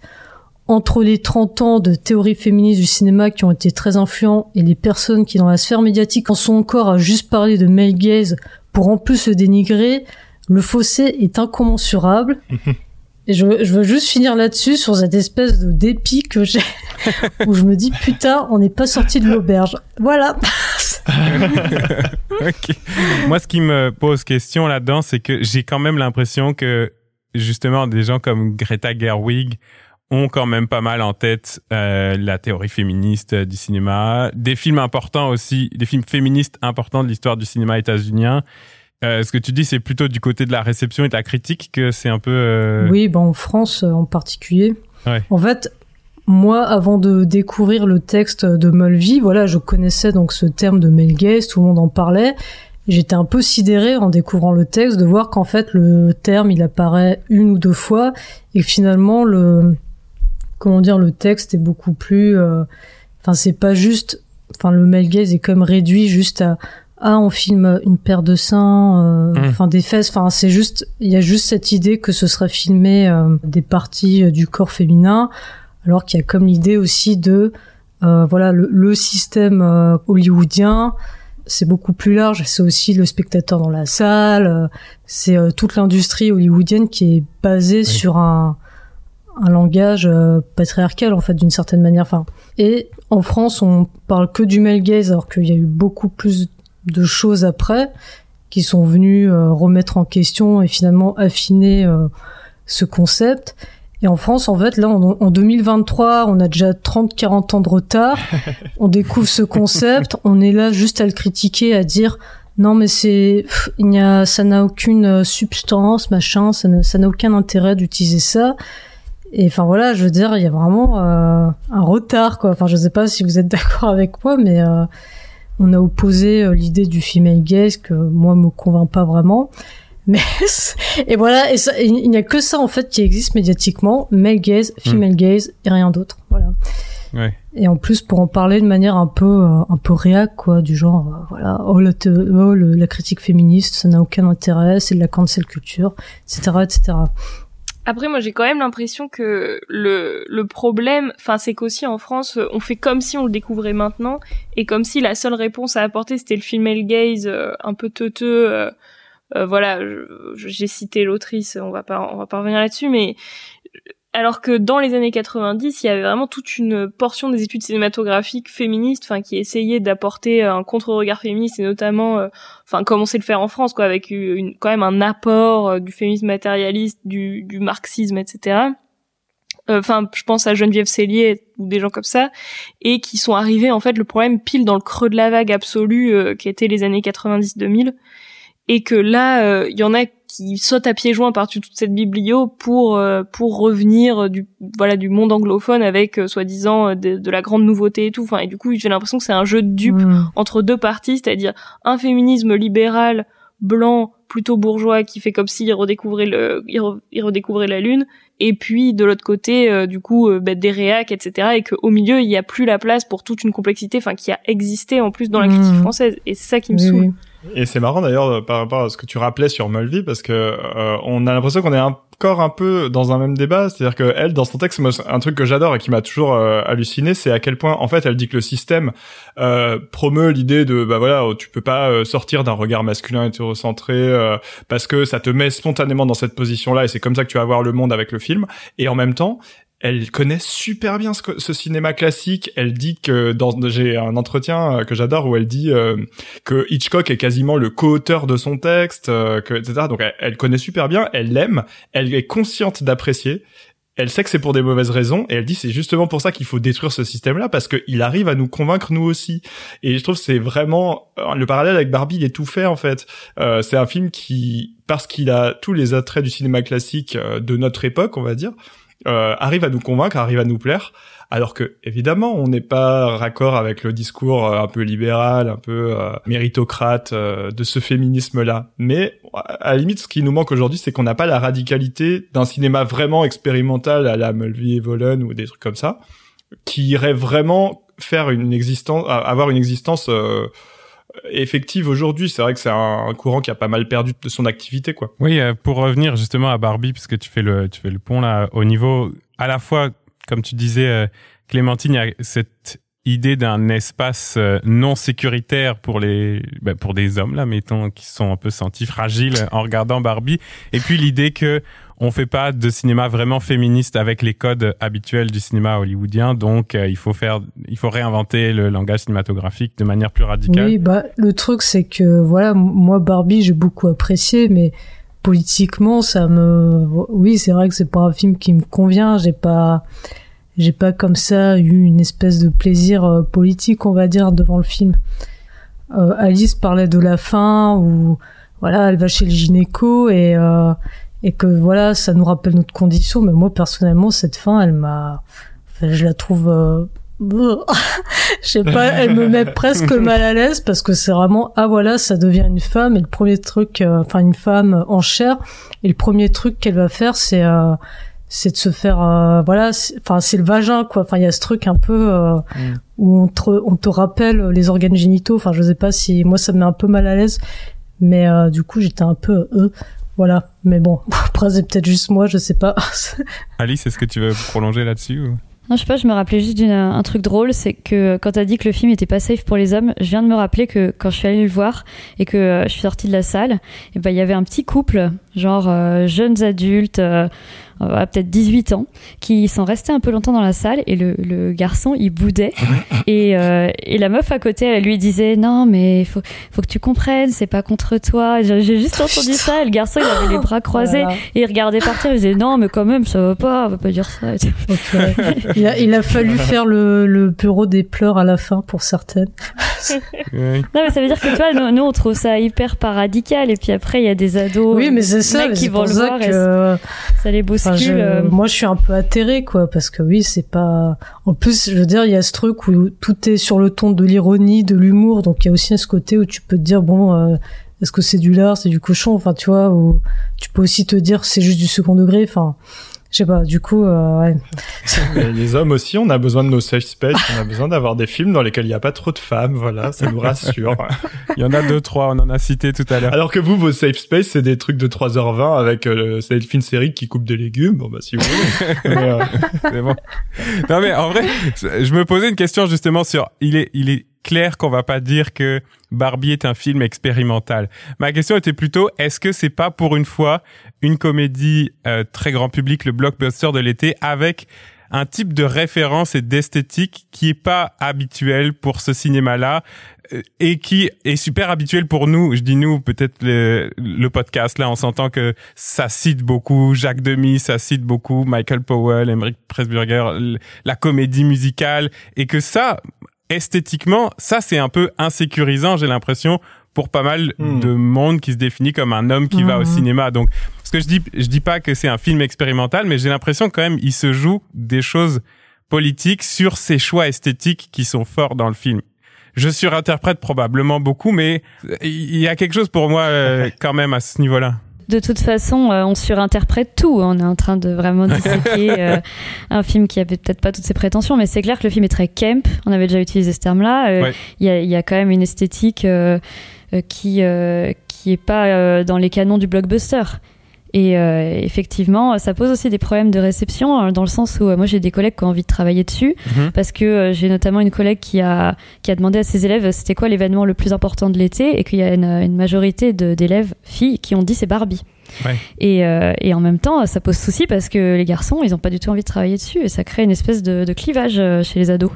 entre les 30 ans de théorie féministe du cinéma qui ont été très influents et les personnes qui dans la sphère médiatique en sont encore à juste parler de male gaze pour en plus se dénigrer, le fossé est incommensurable Et je, veux juste finir là-dessus sur cette espèce de dépit que j'ai, où je me dis putain, on n'est pas sorti de l'auberge. Voilà. Moi, ce qui me pose question là-dedans, c'est que j'ai quand même l'impression que justement des gens comme Greta Gerwig ont quand même pas mal en tête euh, la théorie féministe du cinéma, des films importants aussi, des films féministes importants de l'histoire du cinéma états-unien euh, ce que tu dis, c'est plutôt du côté de la réception et de la critique que c'est un peu. Euh, oui, ben en France euh, en particulier. En fait, moi, avant de découvrir le texte de Mulvey, voilà, je connaissais donc ce terme de male tout le monde en parlait. J'étais un peu sidéré en découvrant le texte de voir qu'en fait le terme il apparaît une ou deux fois et finalement le comment dire le texte est beaucoup plus enfin c'est pas juste enfin le male gaze est comme réduit juste à ah on filme une paire de seins euh, mmh. enfin des fesses. Enfin c'est juste il y a juste cette idée que ce serait filmé euh, des parties euh, du corps féminin alors qu'il y a comme l'idée aussi de voilà le, système hollywoodien c'est beaucoup plus large. C'est aussi le spectateur dans la salle c'est toute l'industrie hollywoodienne qui est basée sur un un langage patriarcal en fait d'une certaine manière. Enfin et en France on parle que du male gaze alors qu'il y a eu beaucoup plus de choses après qui sont venus euh, remettre en question et finalement affiner euh, ce concept. Et en France, en fait, là, en 2023, on a déjà 30-40 ans de retard. on découvre ce concept, on est là juste à le critiquer, à dire non, mais c'est, il n'y a, ça n'a aucune euh, substance, machin, ça n'a aucun intérêt d'utiliser ça. Et enfin voilà, je veux dire, il y a vraiment un retard, quoi. Enfin, je sais pas si vous êtes d'accord avec moi, mais on a opposé euh, l'idée du female gaze que moi me convainc pas vraiment. Mais et voilà, et il n'y a que ça en fait qui existe médiatiquement, male gaze, female hmm. gaze et rien d'autre. Voilà. Ouais. Et en plus pour en parler de manière un peu euh, un peu réac quoi, du genre euh, voilà, oh, la, oh, la critique féministe, ça n'a aucun intérêt, c'est de la cancel culture, etc., etc. Après, moi, j'ai quand même l'impression que le, le problème, enfin, c'est qu'aussi en France, on fait comme si on le découvrait maintenant, et comme si la seule réponse à apporter, c'était le female gaze euh, un peu teuteux. Euh, euh, voilà, j'ai cité l'autrice, on va pas, on va pas revenir là-dessus, mais alors que dans les années 90, il y avait vraiment toute une portion des études cinématographiques féministes, enfin qui essayaient d'apporter un contre-regard féministe et notamment, euh, enfin à le faire en France, quoi, avec une, quand même un apport euh, du féminisme matérialiste, du, du marxisme, etc. Euh, enfin, je pense à Geneviève Cellier ou des gens comme ça, et qui sont arrivés en fait le problème pile dans le creux de la vague absolue qui était les années 90-2000 et que là il y en a qui saute à pieds joints par-dessus toute cette biblio pour euh, pour revenir du voilà du monde anglophone avec euh, soi-disant euh, de, la grande nouveauté et tout. Enfin et du coup j'ai l'impression que c'est un jeu de dupes hmm. entre deux parties, c'est-à-dire un féminisme libéral blanc plutôt bourgeois qui fait comme s'il redécouvrait le il, redécouvrait la lune et puis de l'autre côté du coup bah, des réacs etc et qu'au milieu il y a plus la place pour toute une complexité enfin qui a existé en plus dans la critique hmm. française et c'est ça qui me saoule et c'est marrant d'ailleurs par rapport à ce que tu rappelais sur Mulvey parce que euh, on a l'impression qu'on est encore un peu dans un même débat, c'est-à-dire que elle, dans son texte, un truc que j'adore et qui m'a toujours euh, halluciné, c'est à quel point, en fait, elle dit que le système euh, promeut l'idée de, bah voilà, tu peux pas euh, sortir d'un regard masculin hétérocentré euh, parce que ça te met spontanément dans cette position-là et c'est comme ça que tu vas voir le monde avec le film. Et en même temps, elle connaît super bien ce, cinéma classique. Elle dit que dans j'ai un entretien euh, que j'adore où elle dit euh, que Hitchcock est quasiment le co-auteur de son texte, euh, que etc. Donc elle, connaît super bien, elle l'aime, elle est consciente d'apprécier. Elle sait que c'est pour des mauvaises raisons et elle dit c'est justement pour ça qu'il faut détruire ce système-là parce qu'il arrive à nous convaincre nous aussi. Et je trouve c'est vraiment le parallèle avec Barbie il est tout fait en fait. c'est un film qui parce qu'il a tous les attraits du cinéma classique de notre époque on va dire euh, arrive à nous convaincre, arrive à nous plaire, alors que évidemment on n'est pas raccord avec le discours euh, un peu libéral, un peu euh, méritocrate de ce féminisme-là. Mais à la limite, ce qui nous manque aujourd'hui, c'est qu'on n'a pas la radicalité d'un cinéma vraiment expérimental à la Mulvey et Volen ou des trucs comme ça, qui irait vraiment faire une existence, avoir une existence effective aujourd'hui. C'est vrai que c'est un, courant qui a pas mal perdu de son activité, quoi. Oui, euh, pour revenir justement à Barbie, puisque tu fais le, tu fais le pont là, au niveau, à la fois, comme tu disais, euh, Clémentine, il y a cette idée d'un espace euh, non sécuritaire pour les ben, pour des hommes là mettons qui sont un peu sentis fragiles en regardant Barbie et puis l'idée que on fait pas de cinéma vraiment féministe avec les codes habituels du cinéma hollywoodien, donc euh, il faut faire, il faut réinventer le langage cinématographique de manière plus radicale. Oui, bah le truc c'est que voilà, moi Barbie j'ai beaucoup apprécié, mais politiquement ça me, oui c'est vrai que c'est pas un film qui me convient, j'ai pas, j'ai pas comme ça eu une espèce de plaisir euh, politique on va dire devant le film. Euh, Alice parlait de la fin où voilà elle va chez le gynéco et euh, et que voilà, ça nous rappelle notre condition. Mais moi, personnellement, cette fin, elle m'a, enfin, je la trouve, euh... je sais pas, elle me met presque mal à l'aise parce que c'est vraiment, ah voilà, ça devient une femme et le premier truc, euh, enfin une femme en chair et le premier truc qu'elle va faire, c'est euh, c'est de se faire euh, voilà enfin c'est le vagin quoi enfin il y a ce truc un peu mm. où on te, on te rappelle les organes génitaux enfin je sais pas si moi ça me met un peu mal à l'aise mais du coup j'étais un peu euh, voilà. Mais bon, après, c'est peut-être juste moi, je sais pas. Alice, est-ce que tu veux prolonger là-dessus ou... Non, je sais pas, je me rappelais juste d'un truc drôle, c'est que quand t'as dit que le film était pas safe pour les hommes, je viens de me rappeler que quand je suis allée le voir et que euh, je suis sortie de la salle, et ben il y avait un petit couple, genre euh, jeunes adultes, euh, euh, peut-être 18 ans, qui sont restés un peu longtemps dans la salle et le, le garçon il boudait et, euh, et la meuf à côté elle lui disait non mais faut faut que tu comprennes c'est pas contre toi. J'ai juste entendu ça et le garçon il avait les bras croisés et il regardait partir il disait non mais quand même ça va pas on va pas dire ça. il, a, il a fallu faire le, le bureau des pleurs à la fin pour certaines. Non mais ça veut dire que toi nous, nous, on trouve ça hyper paradical et puis après il y a des ados oui mais c'est ça qui vont le voir que... ça les euh. Moi, je suis un peu atterrée, quoi, parce que oui, c'est pas. En plus, je veux dire, il y a ce truc où tout est sur le ton de l'ironie, de l'humour, donc il y a aussi ce côté où tu peux te dire bon. Euh, est-ce que c'est du lard, c'est du cochon, enfin tu vois, ou tu peux aussi te dire c'est juste du second degré, enfin je sais pas, du coup, euh, ouais. les hommes aussi, on a besoin de nos safe space, on a besoin d'avoir des films dans lesquels il n'y a pas trop de femmes, voilà, ça nous rassure. il y en a deux, trois, on en a cité tout à l'heure. Alors que vous, vos safe space, c'est des trucs de 3h20 avec euh, c'est une série qui coupe des légumes, bon bah si vous voulez. Euh, c'est bon. Non mais en vrai, je me posais une question justement sur, il est, il est clair qu'on va pas dire que Barbie est un film expérimental. Ma question était plutôt, est-ce que c'est pas pour une fois une comédie euh, très grand public, le blockbuster de l'été, avec un type de référence et d'esthétique qui est pas habituel pour ce cinéma-là euh, et qui est super habituel pour nous? Je dis nous, peut-être le, le, podcast là, on s'entend que ça cite beaucoup Jacques Demy, ça cite beaucoup Michael Powell, Emmerich Pressburger, la comédie musicale et que ça, esthétiquement, ça c'est un peu insécurisant, j'ai l'impression, pour pas mal hmm. de monde qui se définit comme un homme qui va au hmm. cinéma. Donc, ce que je dis, je dis pas que c'est un film expérimental, mais j'ai l'impression quand même il se joue des choses politiques sur ces choix esthétiques qui sont forts dans le film. Je surinterprète probablement beaucoup, mais il y a quelque chose pour moi euh, quand même à ce niveau-là de toute façon, euh, on surinterprète tout. On est en train de vraiment disséquer euh, un film qui avait peut-être pas toutes ses prétentions, mais c'est clair que le film est très camp. On avait déjà utilisé ce terme-là. Euh, il y, a, y, a, quand même une esthétique qui qui est pas dans les canons du blockbuster. Et euh, effectivement, ça pose aussi des problèmes de réception euh, dans le sens où euh, moi j'ai des collègues qui ont envie de travailler dessus Mhm. parce que euh, j'ai notamment une collègue qui a qui a demandé à ses élèves c'était quoi l'événement le plus important de l'été? Et qu'il y a une, une majorité d'élèves filles qui ont dit c'est Barbie. Ouais. Et, euh, et en même temps, ça pose souci parce que les garçons, ils ont pas du tout envie de travailler dessus et ça crée une espèce de, de clivage chez les ados.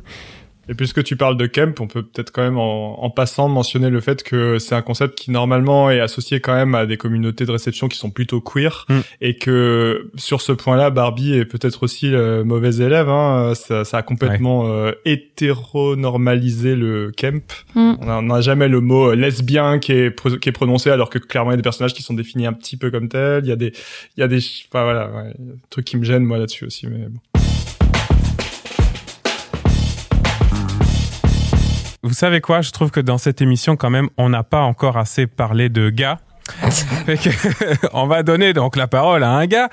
Et puisque tu parles de Kemp, on peut peut-être quand même en, en passant mentionner le fait que c'est un concept qui normalement est associé quand même à des communautés de réception qui sont plutôt queer Mm. et que sur ce point-là, Barbie est peut-être aussi le mauvais élève. Hein. Ça, ça a complètement euh, hétéronormalisé le Kemp. Mm. On n'a- on n'a jamais le mot euh, lesbien qui est, qui est prononcé alors que clairement il y a des personnages qui sont définis un petit peu comme tels. Il y a des, il y a des, enfin voilà, ouais, il y a des trucs qui me gênent moi là-dessus aussi. Mais bon. Vous savez quoi? Je trouve que dans cette émission, quand même, on n'a pas encore assez parlé de gars. Fait que, on va donner donc la parole à un gars.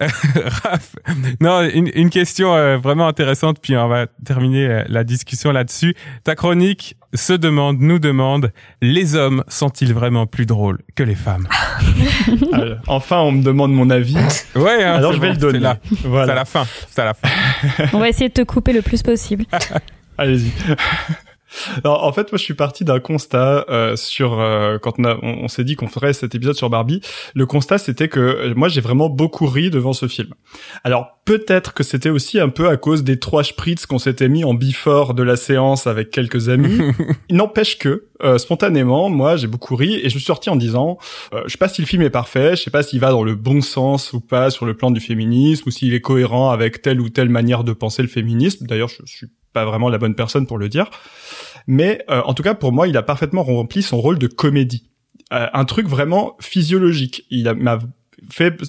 Euh, Raph, non, une, une question euh, vraiment intéressante, puis on va terminer euh, la discussion là-dessus. Ta chronique se demande, nous demande, les hommes sont-ils vraiment plus drôles que les femmes? Alors, enfin, on me demande mon avis. Ouais, hein, Alors je vais bon, le donner. C'est là, c'est à la fin, c'est à la fin. On va essayer de te couper le plus possible. Allez-y. Alors, en fait, moi, je suis parti d'un constat euh, sur euh, quand on, a- on, on s'est dit qu'on ferait cet épisode sur Barbie. Le constat, c'était que euh, moi, j'ai vraiment beaucoup ri devant ce film. Alors, peut-être que c'était aussi un peu à cause des trois spritz qu'on s'était mis en before de la séance avec quelques amis. Il n'empêche que, euh, spontanément, moi, j'ai beaucoup ri et je me suis sorti en disant, euh, je sais pas si le film est parfait, je sais pas s'il va dans le bon sens ou pas sur le plan du féminisme ou s'il est cohérent avec telle ou telle manière de penser le féminisme. D'ailleurs, je suis pas vraiment la bonne personne pour le dire. Mais euh, en tout cas, pour moi, il a parfaitement rempli son rôle de comédie. Euh, un truc vraiment physiologique. Il m'a fait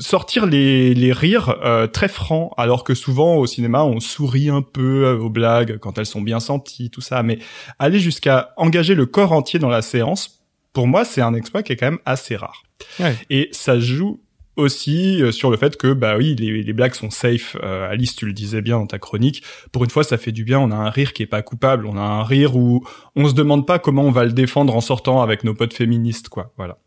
sortir les, les rires euh, très francs, alors que souvent au cinéma, on sourit un peu euh, aux blagues quand elles sont bien senties, tout ça. Mais aller jusqu'à engager le corps entier dans la séance, pour moi, c'est un exploit qui est quand même assez rare. Ouais. Et ça joue aussi euh, sur le fait que bah oui les, les blagues sont safe euh, Alice tu le disais bien dans ta chronique. Pour une fois ça fait du bien. On a un rire qui est pas coupable. On a un rire où on se demande pas comment on va le défendre en sortant avec nos potes féministes quoi. Voilà.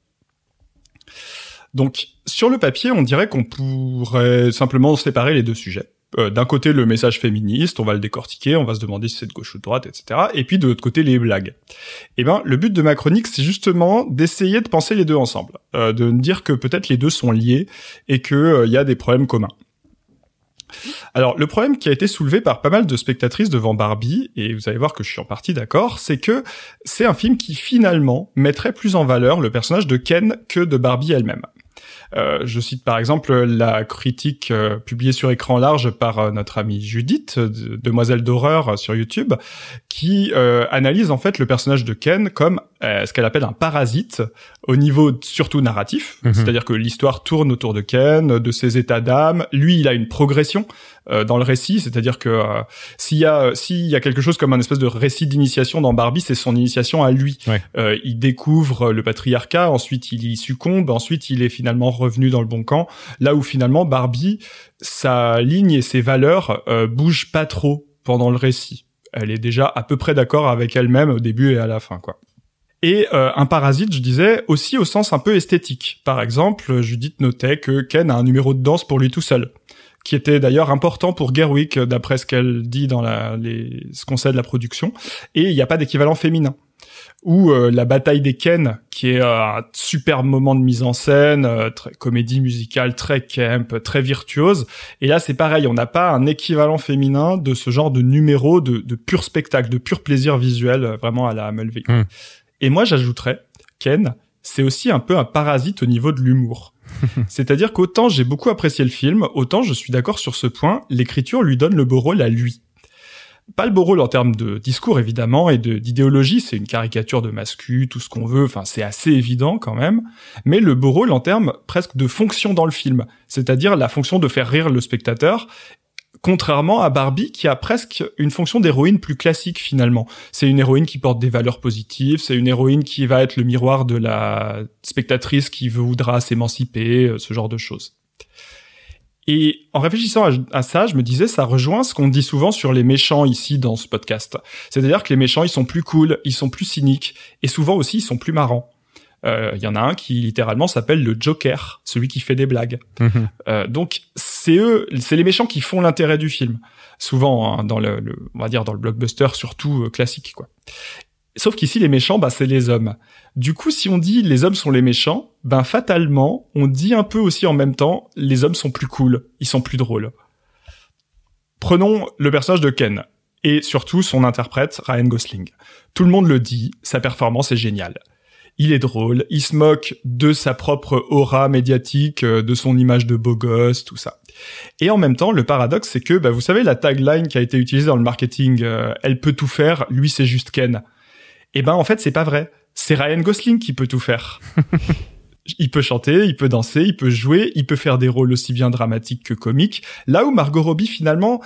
Donc sur le papier on dirait qu'on pourrait simplement séparer les deux sujets Euh, d'un côté le message féministe on va le décortiquer on va se demander si c'est de gauche ou de droite etc et puis de l'autre côté les blagues eh ben, le but de ma chronique, c'est justement d'essayer de penser les deux ensemble, euh, de dire que peut-être les deux sont liés et que euh, il y a des problèmes communs. Alors, le problème qui a été soulevé par pas mal de spectatrices devant Barbie, et vous allez voir que je suis en partie d'accord, c'est que c'est un film qui finalement mettrait plus en valeur le personnage de Ken que de Barbie elle-même. Euh, je cite par exemple la critique euh, publiée sur écran large par euh, notre amie Judith, euh, de- demoiselle d'horreur sur YouTube, qui euh, analyse en fait le personnage de Ken comme euh, ce qu'elle appelle un parasite au niveau surtout narratif, Mhm. c'est-à-dire que l'histoire tourne autour de Ken, de ses états d'âme. Lui, il a une progression euh, dans le récit, c'est-à-dire que euh, s'il y a s'il y a quelque chose comme un espèce de récit d'initiation dans Barbie, c'est son initiation à lui. Ouais. Euh, il découvre le patriarcat, ensuite il y succombe, ensuite il est finalement revenu dans le bon camp. Là où finalement Barbie, sa ligne et ses valeurs euh, bougent pas trop pendant le récit. Elle est déjà à peu près d'accord avec elle-même au début et à la fin, quoi. Et euh, un parasite, je disais, aussi au sens un peu esthétique. Par exemple, Judith notait que Ken a un numéro de danse pour lui tout seul, qui était d'ailleurs important pour Gerwig, d'après ce qu'elle dit dans la, les, ce qu'on sait de la production. Et il n'y a pas d'équivalent féminin. Ou euh, la bataille des Ken, qui est euh, un super moment de mise en scène, euh, très, comédie musicale très camp, très virtuose. Et là, c'est pareil, on n'a pas un équivalent féminin de ce genre de numéro de, de pur spectacle, de pur plaisir visuel, euh, vraiment à la Mulvey. Mm. Et moi, j'ajouterais, Ken, c'est aussi un peu un parasite au niveau de l'humour. C'est-à-dire qu'autant j'ai beaucoup apprécié le film, autant je suis d'accord sur ce point, l'écriture lui donne le beau rôle à lui. Pas le beau rôle en termes de discours évidemment et d'idéologie, c'est une caricature de mascu, tout ce qu'on veut, enfin c'est assez évident quand même, mais le beau rôle en termes presque de fonction dans le film, c'est-à-dire la fonction de faire rire le spectateur contrairement à Barbie qui a presque une fonction d'héroïne plus classique finalement. C'est une héroïne qui porte des valeurs positives, c'est une héroïne qui va être le miroir de la spectatrice qui voudra s'émanciper, euh, ce genre de choses. Et en réfléchissant à, à ça, je me disais, ça rejoint ce qu'on dit souvent sur les méchants ici dans ce podcast. C'est-à-dire que les méchants, ils sont plus cool, ils sont plus cyniques, et souvent aussi, ils sont plus marrants. Il y en a un qui littéralement s'appelle le Joker, celui qui fait des blagues. Mhm. donc c'est eux, c'est les méchants qui font l'intérêt du film. Souvent hein, dans le, le, on va dire dans le blockbuster surtout classique quoi. Sauf qu'ici, les méchants, bah, c'est les hommes. Du coup, si on dit les hommes sont les méchants, ben fatalement, on dit un peu aussi en même temps, les hommes sont plus cool, ils sont plus drôles. Prenons le personnage de Ken, et surtout son interprète, Ryan Gosling. Tout le monde le dit, sa performance est géniale. Il est drôle, il se moque de sa propre aura médiatique, euh, de son image de beau gosse, tout ça. Et en même temps, le paradoxe, c'est que, bah, vous savez, la tagline qui a été utilisée dans le marketing, euh, elle peut tout faire, lui c'est juste Ken. Eh ben en fait c'est pas vrai. C'est Ryan Gosling qui peut tout faire. il peut chanter, il peut danser, il peut jouer, il peut faire des rôles aussi bien dramatiques que comiques. Là où Margot Robbie finalement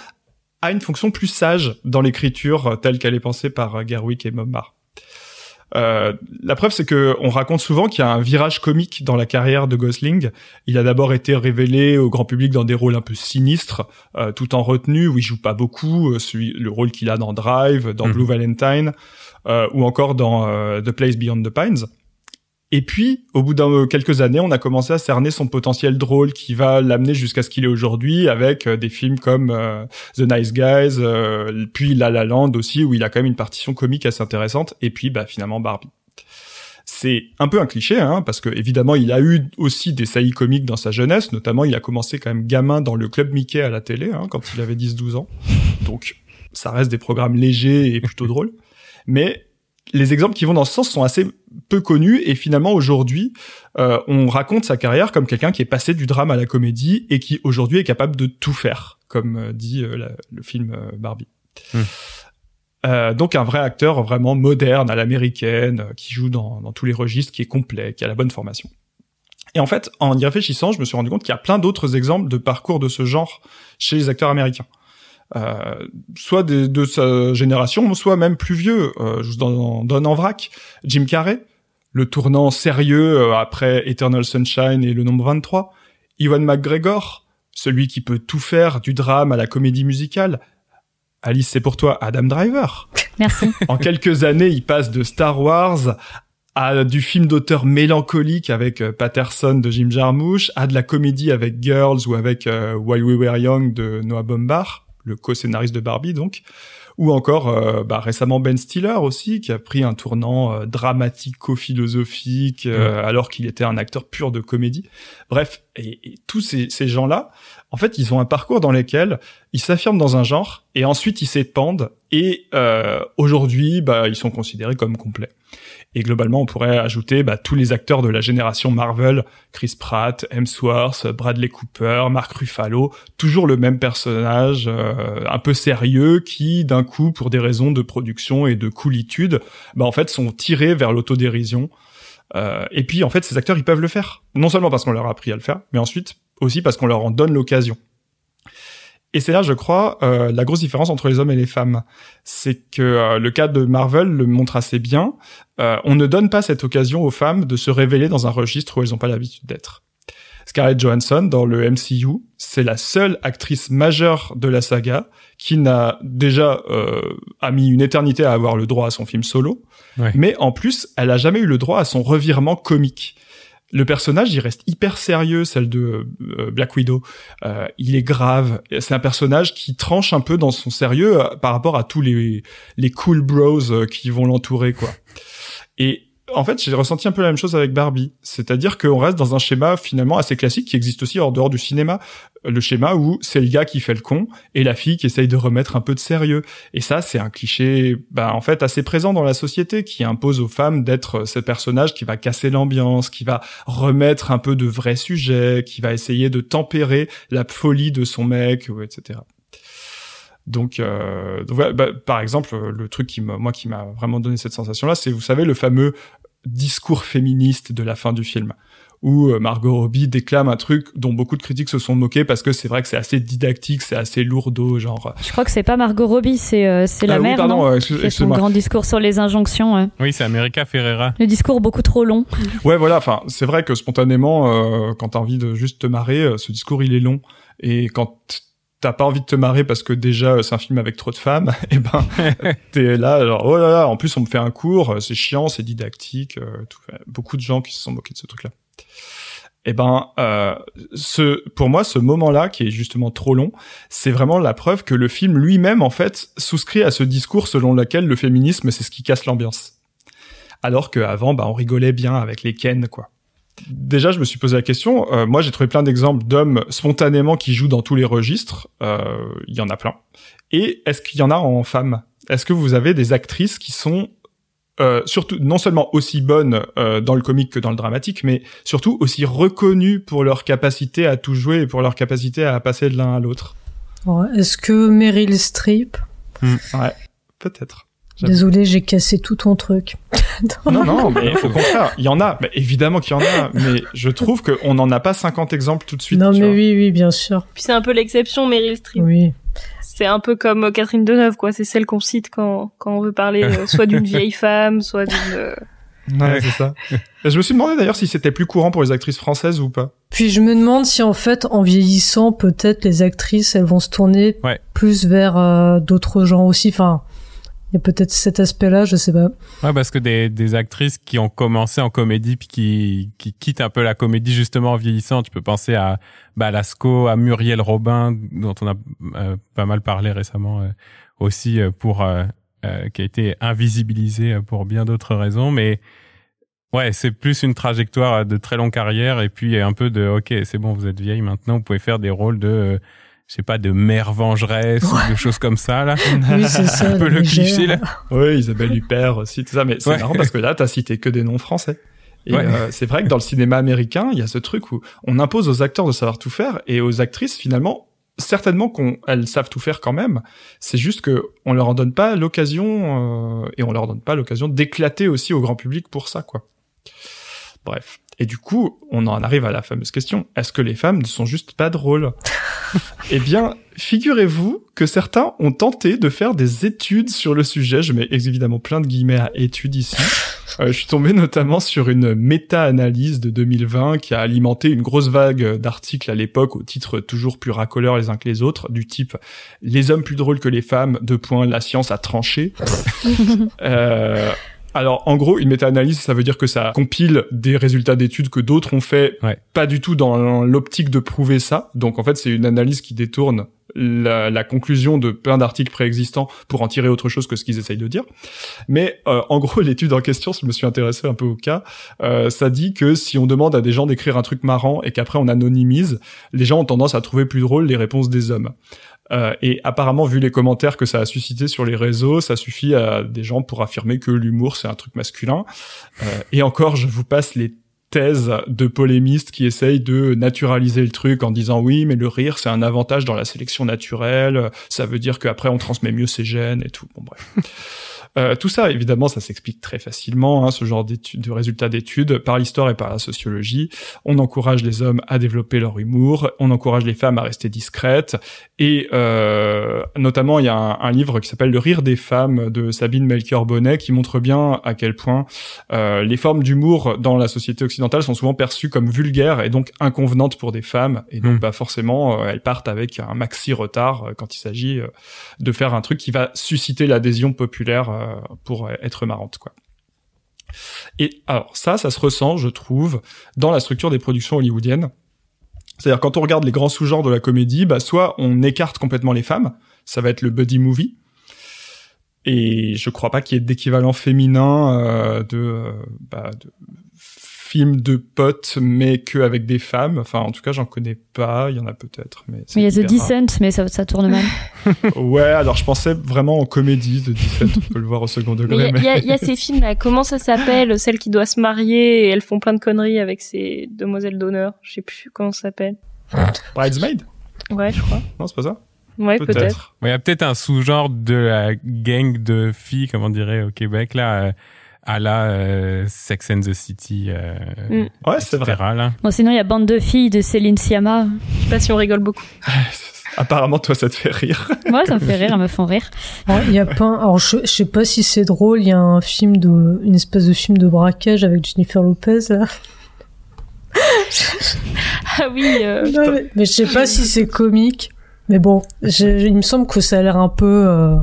a une fonction plus sage dans l'écriture telle qu'elle est pensée par Gerwig et Momar. Euh, la preuve, c'est que on raconte souvent qu'il y a un virage comique dans la carrière de Gosling. Il a d'abord été révélé au grand public dans des rôles un peu sinistres, euh, tout en retenue, où il joue pas beaucoup. Euh, celui, le rôle qu'il a dans Drive, dans mhm. Blue Valentine. Euh, ou encore dans euh, The Place Beyond the Pines. Et puis, au bout de quelques années, on a commencé à cerner son potentiel drôle qui va l'amener jusqu'à ce qu'il est aujourd'hui avec euh, des films comme The Nice Guys, puis La La Land aussi, où il a quand même une partition comique assez intéressante, et puis bah, finalement Barbie. C'est un peu un cliché, hein, parce que évidemment, il a eu aussi des saillies comiques dans sa jeunesse, notamment il a commencé quand même gamin dans le Club Mickey à la télé, hein, quand il avait 10-12 ans. Donc, ça reste des programmes légers et plutôt drôles mais les exemples qui vont dans ce sens sont assez peu connus et finalement aujourd'hui euh, on raconte sa carrière comme quelqu'un qui est passé du drame à la comédie et qui aujourd'hui est capable de tout faire comme euh, dit euh, le film Barbie. Hmm. donc un vrai acteur vraiment moderne à l'américaine qui joue dans, dans tous les registres, qui est complet, qui a la bonne formation. Et en fait, en y réfléchissant, je me suis rendu compte qu'il y a plein d'autres exemples de parcours de ce genre chez les acteurs américains. Euh, soit de, sa génération, soit même plus vieux. Euh, je vous donne en vrac. Jim Carrey, le tournant sérieux euh, après Eternal Sunshine et le nombre 23. Iwan McGregor, celui qui peut tout faire, du drame à la comédie musicale. Alice, c'est pour toi, Adam Driver. Merci. En quelques années, il passe de Star Wars à du film d'auteur mélancolique avec Patterson de Jim Jarmusch, à de la comédie avec Girls ou avec While We Were Young de Noah Baumbach le co-scénariste de Barbie donc, ou encore euh, bah, récemment Ben Stiller aussi qui a pris un tournant euh, dramatico-philosophique euh, alors qu'il était un acteur pur de comédie. Bref, et, tous ces, ces gens-là, en fait, ils ont un parcours dans lequel ils s'affirment dans un genre et ensuite ils s'épandent et aujourd'hui, bah, ils sont considérés comme complets. Et globalement, on pourrait ajouter bah, tous les acteurs de la génération Marvel, Chris Pratt, Hemsworth, Bradley Cooper, Mark Ruffalo, toujours le même personnage, euh, un peu sérieux, qui d'un coup, pour des raisons de production et de coolitude, bah, en fait, sont tirés vers l'autodérision. Euh, et puis, en fait, ces acteurs, ils peuvent le faire. Non seulement parce qu'on leur a appris à le faire, mais ensuite aussi parce qu'on leur en donne l'occasion. Et c'est là, je crois, euh, la grosse différence entre les hommes et les femmes. C'est que euh, le cas de Marvel le montre assez bien. Euh, on ne donne pas cette occasion aux femmes de se révéler dans un registre où elles n'ont pas l'habitude d'être. Scarlett Johansson, dans le MCU, c'est la seule actrice majeure de la saga qui n'a déjà a mis une éternité à avoir le droit à son film solo, mais en plus, elle a jamais eu le droit à son revirement comique le personnage, il reste hyper sérieux, celle de euh, Black Widow. Euh, il est grave. C'est un personnage qui tranche un peu dans son sérieux euh, par rapport à tous les les cool bros qui vont l'entourer, quoi. Et en fait, j'ai ressenti un peu la même chose avec Barbie. C'est-à-dire qu'on reste dans un schéma finalement assez classique qui existe aussi hors dehors du cinéma. Le schéma où c'est le gars qui fait le con et la fille qui essaye de remettre un peu de sérieux. Et ça, c'est un cliché, bah, en fait, assez présent dans la société qui impose aux femmes d'être ce personnage qui va casser l'ambiance, qui va remettre un peu de vrais sujets, qui va essayer de tempérer la folie de son mec, etc. Donc, euh, bah, par exemple, le truc qui moi qui m'a vraiment donné cette sensation-là, c'est vous savez le fameux discours féministe de la fin du film où euh, Margot Robbie déclame un truc dont beaucoup de critiques se sont moqués parce que c'est vrai que c'est assez didactique, c'est assez lourdeau, genre. Je crois que c'est pas Margot Robbie, c'est euh, c'est la ah, mère, oui, non euh, son grand discours sur les injonctions. Oui, c'est America Ferrera. Le discours beaucoup trop long. Ouais, voilà. Enfin, c'est vrai que spontanément, quand t'as envie de juste te marrer, ce discours il est long et quand t'as pas envie de te marrer parce que déjà c'est un film avec trop de femmes, et ben t'es là genre oh là là, en plus on me fait un cours, c'est chiant, c'est didactique, euh, tout. beaucoup de gens qui se sont moqués de ce truc-là. Et ben euh, ce pour moi ce moment-là qui est justement trop long, c'est vraiment la preuve que le film lui-même en fait souscrit à ce discours selon lequel le féminisme c'est ce qui casse l'ambiance. Alors qu'avant bah on rigolait bien avec les Ken quoi déjà, je me suis posé la question. Euh, moi, j'ai trouvé plein d'exemples d'hommes spontanément qui jouent dans tous les registres. Euh, il y en a plein. Et est-ce qu'il y en a en femmes? Est-ce que vous avez des actrices qui sont euh, surtout non seulement aussi bonnes dans le comique que dans le dramatique, mais surtout aussi reconnues pour leur capacité à tout jouer et pour leur capacité à passer de l'un à l'autre? Est-ce que Meryl Streep? Hmm. Ouais, peut-être. Désolé, j'ai cassé tout ton truc. non, non, mais au contraire, il y en a. Mais évidemment qu'il y en a, mais je trouve qu'on n'en a pas 50 exemples tout de suite. Non, mais oui, oui, bien sûr. Puis c'est un peu l'exception, Meryl Streep. Oui. C'est un peu comme euh, Catherine Deneuve, quoi. C'est celle qu'on cite quand, quand on veut parler euh, soit d'une vieille femme, soit d'une... Euh, ouais, c'est ça. je me suis demandé d'ailleurs si c'était plus courant pour les actrices françaises ou pas. Puis je me demande si en fait, en vieillissant, peut-être les actrices, elles vont se tourner plus vers d'autres gens aussi. Enfin, il y a peut-être cet aspect-là, je sais pas. Ouais, parce que des, des actrices qui ont commencé en comédie puis qui, qui quittent un peu la comédie justement en vieillissant, tu peux penser à bah, Lasco, à Muriel Robin, dont on a euh, pas mal parlé récemment euh, aussi euh, pour qui a été invisibilisée pour bien d'autres raisons, mais ouais, c'est plus une trajectoire de très longue carrière et puis un peu de ok, c'est bon, vous êtes vieille maintenant, vous pouvez faire des rôles de je sais pas, de mère vengeresse ou de choses comme ça, là. Oui, c'est ça. un peu le cliché, là. Oui, Isabelle Huppert aussi, tout ça. Mais c'est marrant parce que là, t'as cité que des noms français. Et euh, c'est vrai que dans le cinéma américain, il y a ce truc où on impose aux acteurs de savoir tout faire et aux actrices, finalement, certainement qu'elles savent tout faire quand même. C'est juste que on leur en donne pas l'occasion euh, et on leur donne pas l'occasion d'éclater aussi au grand public pour ça, quoi. Bref. Et du coup, on en arrive à la fameuse question est-ce que les femmes ne sont juste pas drôles? Eh bien, figurez-vous que certains ont tenté de faire des études sur le sujet. Je mets évidemment plein de guillemets à études ici. Euh, je suis tombé notamment sur une méta-analyse de 2020 qui a alimenté une grosse vague d'articles à l'époque au titre toujours plus racoleurs les uns que les autres, du type les hommes plus drôles que les femmes, deux points, la science a tranché. euh, alors, en gros, une méta-analyse, ça veut dire que ça compile des résultats d'études que d'autres ont fait, pas du tout dans l'optique de prouver ça. Donc, en fait, c'est une analyse qui détourne la, conclusion de plein d'articles préexistants pour en tirer autre chose que ce qu'ils essayent de dire. Mais euh, en gros, l'étude en question, je me suis intéressé un peu au cas, euh, ça dit que si on demande à des gens d'écrire un truc marrant et qu'après on anonymise, les gens ont tendance à trouver plus drôle les réponses des hommes. Euh, et apparemment, vu les commentaires que ça a suscité sur les réseaux, ça suffit à des gens pour affirmer que l'humour c'est un truc masculin. Euh, et encore, je vous passe les thèses de polémistes qui essayent de naturaliser le truc en disant oui, mais le rire c'est un avantage dans la sélection naturelle, ça veut dire qu'après on transmet mieux ses gènes et tout. Bon bref. Euh, tout ça, évidemment, ça s'explique très facilement, hein, ce genre de résultats d'études, par l'histoire et par la sociologie. On encourage les hommes à développer leur humour, on encourage les femmes à rester discrètes, et euh, notamment, il y a un, livre qui s'appelle Le rire des femmes de Sabine Melchior-Bonnet qui montre bien à quel point euh, les formes d'humour dans la société occidentale sont souvent perçues comme vulgaires et donc inconvenantes pour des femmes, et donc bah, forcément, elles partent avec un maxi retard quand il s'agit de faire un truc qui va susciter l'adhésion populaire euh, pour être marrante, quoi. Et alors ça, ça se ressent, je trouve, dans la structure des productions hollywoodiennes. C'est-à-dire quand on regarde les grands sous-genres de la comédie, bah soit on écarte complètement les femmes, ça va être le buddy movie. Et je crois pas qu'il y ait d'équivalent féminin euh, de, euh, bah, de film de potes, mais que avec des femmes. Enfin, en tout cas, j'en connais pas. Il y en a peut-être, mais. il y a The Descent, mais ça, ça tourne mal. ouais, alors je pensais vraiment en comédie The Descent. On peut le voir au second degré. Il y, a, y, a ces films là. Comment ça s'appelle Celle qui doit se marier et elles font plein de conneries avec ses demoiselles d'honneur? Je sais plus comment ça s'appelle. Bridesmaid? Ouais, je crois. Non, c'est pas ça. Ouais, peut-être. Il y a peut-être un sous-genre de la gang de filles, comment on dirait au Québec là. Euh, à la euh, Sex and the City. Euh, mm. Ouais, c'est vrai. Bon, sinon, il y a Bande de filles de Céline Sciamma. Je sais pas si on rigole beaucoup. Apparemment, toi, ça te fait rire. Moi, ça me fait rire, elles me font rire. Il y a pas, alors je, sais pas si c'est drôle, il y a un film de, une espèce de film de braquage avec Jennifer Lopez, là. ah oui. Euh... mais, je sais pas si c'est comique. Mais bon, il me semble que ça a l'air un peu.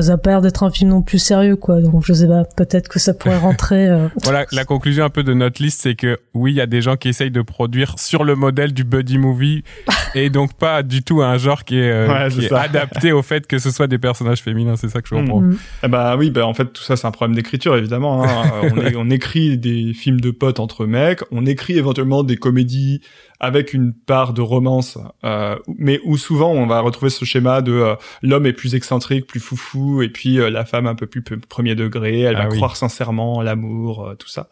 Ça a pas l'air d'être un film non plus sérieux, quoi. Donc je sais pas, peut-être que ça pourrait rentrer. Euh. voilà, la conclusion un peu de notre liste, c'est que oui, il y a des gens qui essayent de produire sur le modèle du buddy movie et donc pas du tout un genre qui est, euh, adapté au fait que ce soit des personnages féminins. C'est ça que je mm. comprends. Eh bah oui, bah en fait tout ça c'est un problème d'écriture évidemment. Hein. on, on écrit des films de potes entre mecs, on écrit éventuellement des comédies avec une part de romance, euh, mais où souvent on va retrouver ce schéma de euh, l'homme est plus excentrique, plus foufou, et puis euh, la femme un peu plus premier degré, elle ah va croire sincèrement l'amour, tout ça.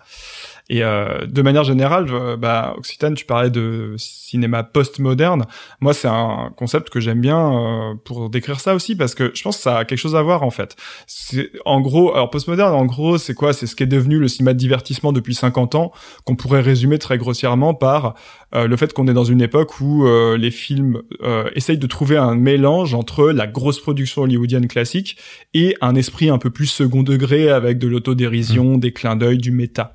Et euh, de manière générale, euh, bah, Occitane, tu parlais de cinéma post-moderne. Moi, c'est un concept que j'aime bien euh, pour décrire ça aussi, parce que je pense que ça a quelque chose à voir en fait. C'est en gros, alors post-moderne, en gros, c'est quoi? C'est ce qui est devenu le cinéma de divertissement depuis 50 ans, qu'on pourrait résumer très grossièrement par euh, le fait qu'on est dans une époque où euh, les films euh, essayent de trouver un mélange entre la grosse production hollywoodienne classique et un esprit un peu plus second degré avec de l'autodérision, mmh. des clins d'œil, du méta.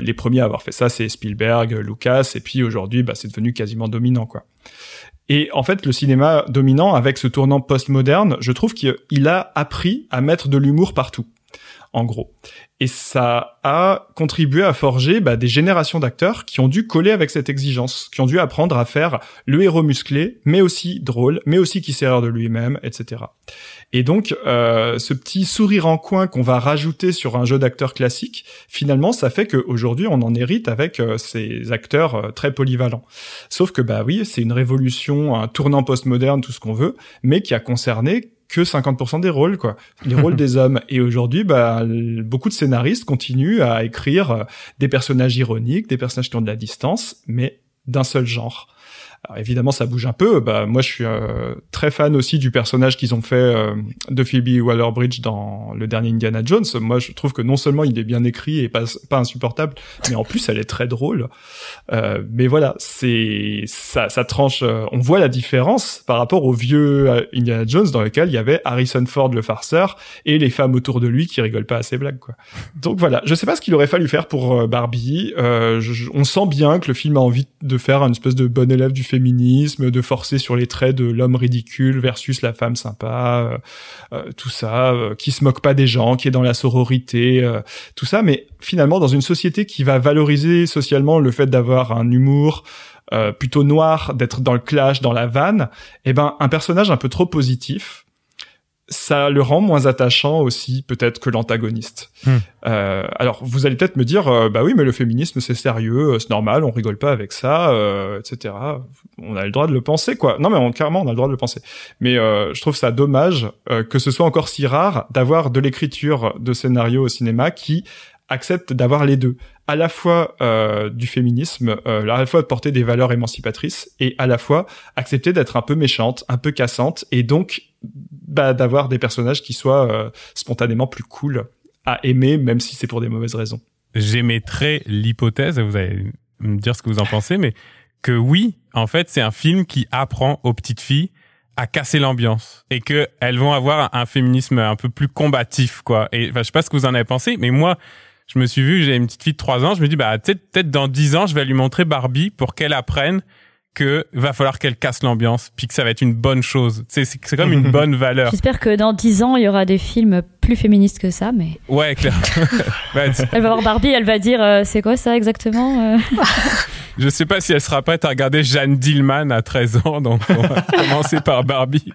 Les premiers à avoir fait ça, c'est Spielberg, Lucas, et puis aujourd'hui, bah, c'est devenu quasiment dominant, quoi. Et en fait, le cinéma dominant, avec ce tournant postmoderne, je trouve qu'il a appris à mettre de l'humour partout en gros. Et ça a contribué à forger bah, des générations d'acteurs qui ont dû coller avec cette exigence, qui ont dû apprendre à faire le héros musclé, mais aussi drôle, mais aussi qui sert de lui-même, etc. Et donc, euh, ce petit sourire en coin qu'on va rajouter sur un jeu d'acteurs classique, finalement, ça fait qu'aujourd'hui, on en hérite avec euh, ces acteurs euh, très polyvalents. Sauf que, bah oui, c'est une révolution, un tournant postmoderne, tout ce qu'on veut, mais qui a concerné que 50% des rôles, quoi. Les rôles des hommes. Et aujourd'hui, bah, beaucoup de scénaristes continuent à écrire euh, des personnages ironiques, des personnages qui ont de la distance, mais d'un seul genre. Alors évidemment, ça bouge un peu. Bah, moi, je suis euh, très fan aussi du personnage qu'ils ont fait euh, de Phoebe Waller-Bridge dans le dernier Indiana Jones. Moi, je trouve que non seulement il est bien écrit et pas, pas insupportable, mais en plus, elle est très drôle. Euh, mais voilà, c'est ça, ça tranche. on voit la différence par rapport au vieux Indiana Jones dans lequel il y avait Harrison Ford le farceur et les femmes autour de lui qui rigolent pas à ses blagues. Quoi. Donc voilà, je sais pas ce qu'il aurait fallu faire pour Barbie. on sent bien que le film a envie de faire une espèce de bon élève du de forcer sur les traits de l'homme ridicule versus la femme sympa, euh, euh, tout ça, euh, qui se moque pas des gens, qui est dans la sororité, tout ça. Mais finalement, dans une société qui va valoriser socialement le fait d'avoir un humour, plutôt noir, d'être dans le clash, dans la vanne, eh ben un personnage un peu trop positif, ça le rend moins attachant aussi peut-être que l'antagoniste. Hmm. Euh, alors vous allez peut-être me dire euh, bah oui mais le féminisme c'est sérieux, euh, c'est normal, on rigole pas avec ça, euh, etc. On a le droit de le penser quoi. Non mais on, carrément on a le droit de le penser. Mais je trouve ça dommage que ce soit encore si rare d'avoir de l'écriture de scénario au cinéma qui accepte d'avoir les deux, à la fois euh, du féminisme, euh, à la fois porter des valeurs émancipatrices et à la fois accepter d'être un peu méchante, un peu cassante et donc bah, d'avoir des personnages qui soient euh, spontanément plus cool à aimer, même si c'est pour des mauvaises raisons. J'émettrais l'hypothèse, vous allez me dire ce que vous en pensez, mais que oui, en fait, c'est un film qui apprend aux petites filles à casser l'ambiance et que elles vont avoir un féminisme un peu plus combatif quoi. Et enfin, je sais pas ce que vous en avez pensé, mais moi je me suis vu, j'ai une petite fille de 3 ans, je me dis bah peut-être dans 10 ans, je vais lui montrer Barbie pour qu'elle apprenne que va falloir qu'elle casse l'ambiance, puis que ça va être une bonne chose. C'est c'est comme une bonne valeur. J'espère que dans 10 ans, il y aura des films plus féministes que ça, mais. Ouais, clair. elle va voir Barbie, elle va dire euh, c'est quoi ça exactement euh Je sais pas si elle sera prête à regarder Jeanne Dillman à 13 ans, donc on va commencer par Barbie.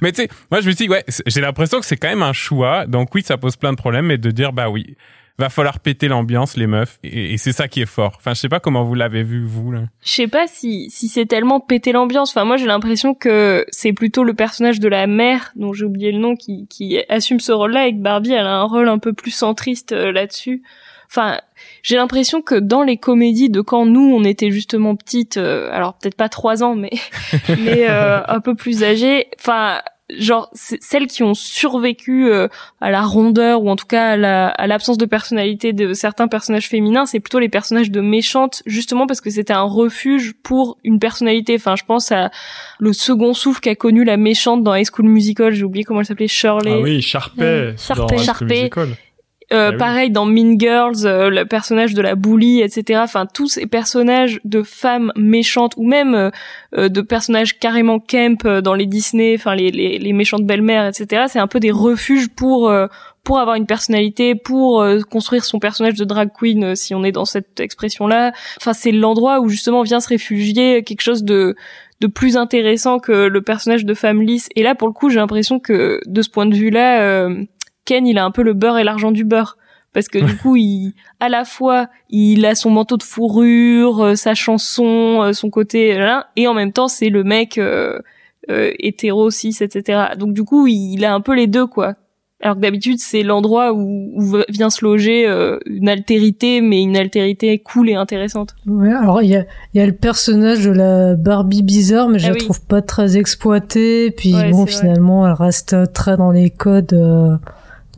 mais tu sais, moi je me dis ouais, j'ai l'impression que c'est quand même un choix. Donc oui, ça pose plein de problèmes, mais de dire bah oui, va falloir péter l'ambiance, les meufs, et, c'est ça qui est fort. Enfin, je sais pas comment vous l'avez vu vous là. Je sais pas si si c'est tellement péter l'ambiance. Enfin, moi j'ai l'impression que c'est plutôt le personnage de la mère, dont j'ai oublié le nom, qui qui assume ce rôle-là, et que Barbie elle a un rôle un peu plus centriste euh, là-dessus. Enfin, j'ai l'impression que dans les comédies de quand nous on était justement petites, euh, alors peut-être pas trois ans, mais mais euh, un peu plus âgées. Enfin, genre celles qui ont survécu euh, à la rondeur ou en tout cas à l'absence de personnalité de certains personnages féminins, c'est plutôt les personnages de méchantes justement parce que c'était un refuge pour une personnalité. Enfin, je pense à le second souffle qu'a connu la méchante dans High School Musical, j'ai oublié comment elle s'appelait, Shirley. Ah oui, Sharpay. Sharpay. Euh, Ah oui. Pareil dans Mean Girls, euh, le personnage de la bully, etc. Enfin, tous ces personnages de femmes méchantes ou même euh, euh, de personnages carrément camp euh, dans les Disney, enfin les, les, les méchantes belles-mères, etc. C'est un peu des refuges pour euh, pour avoir une personnalité, pour euh, construire son personnage de drag queen, si on est dans cette expression-là. Enfin, c'est l'endroit où justement vient se réfugier quelque chose de de plus intéressant que le personnage de femme lisse. Et là, pour le coup, j'ai l'impression que de ce point de vue-là, euh, Ken, il a un peu le beurre et l'argent du beurre. Parce que du coup, il, à la fois, il a son manteau de fourrure, euh, sa chanson, euh, son côté, là, et en même temps, c'est le mec euh, euh, hétéro, cis, etc. Donc du coup, il, il a un peu les deux, quoi. Alors que d'habitude, c'est l'endroit où, où vient se loger euh, une altérité, mais une altérité cool et intéressante. Ouais, alors il y a, il y a le personnage de la Barbie bizarre, mais je Ah la oui. trouve pas très exploitée. Puis Ouais, bon, vrai. finalement, elle reste très dans les codes euh,